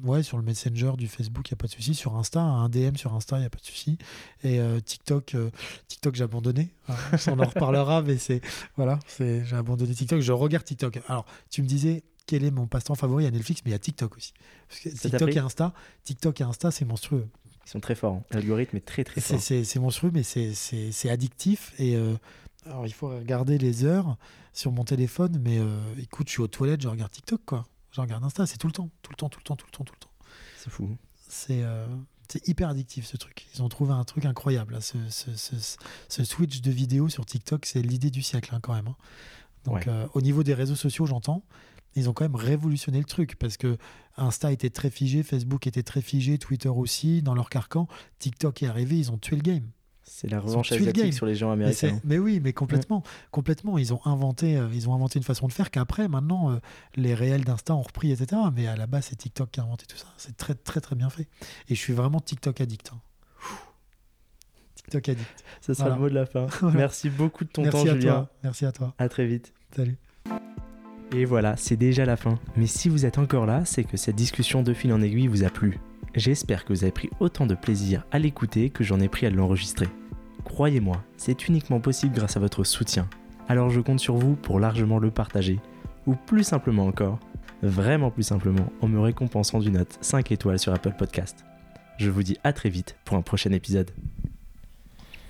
ouais, sur le Messenger du Facebook, il n'y a pas de souci. Sur Insta, un DM sur Insta, il n'y a pas de souci. Et euh, TikTok, TikTok, j'ai abandonné. on en reparlera, mais c'est voilà, c'est j'ai abandonné TikTok. Je regarde TikTok. Alors, tu me disais quel est mon passe-temps favori à Netflix, mais il y a TikTok aussi. TikTok et Insta, TikTok et Insta, c'est monstrueux. Ils sont très forts. Hein. L'algorithme est très très fort. C'est monstrueux, mais c'est addictif. Et euh, alors, il faut regarder les heures sur mon téléphone. Mais euh, écoute, je suis aux toilettes, je regarde TikTok, quoi. Je regarde Insta, c'est tout le temps, tout le temps, tout le temps, tout le temps, tout le temps. C'est fou. C'est euh, hyper addictif ce truc. Ils ont trouvé un truc incroyable. Ce, ce, ce, switch de vidéo sur TikTok, c'est l'idée du siècle hein, quand même. Hein. Donc, au niveau des réseaux sociaux, j'entends. Ils ont quand même révolutionné le truc parce que Insta était très figé, Facebook était très figé, Twitter aussi, dans leur carcan. TikTok est arrivé, ils ont tué le game. C'est la revanche asiatique sur les gens américains. Mais, oui, mais complètement, complètement. Ils ont inventé, euh, ils ont inventé une façon de faire qu'après, maintenant, euh, les réels d'Insta ont repris, etc. Mais à la base, c'est TikTok qui a inventé tout ça. C'est très, très, très bien fait. Et je suis vraiment TikTok addict. Hein. TikTok addict. Ça sera le mot de la fin. Merci beaucoup de ton Merci temps, Julien. Toi. Merci à toi. À très vite. Salut. Et voilà, c'est déjà la fin. Mais si vous êtes encore là, c'est que cette discussion de fil en aiguille vous a plu. J'espère que vous avez pris autant de plaisir à l'écouter que j'en ai pris à l'enregistrer. Croyez-moi, c'est uniquement possible grâce à votre soutien. Alors je compte sur vous pour largement le partager. Ou plus simplement encore, vraiment plus simplement, en me récompensant d'une note 5 étoiles sur Apple Podcast. Je vous dis à très vite pour un prochain épisode.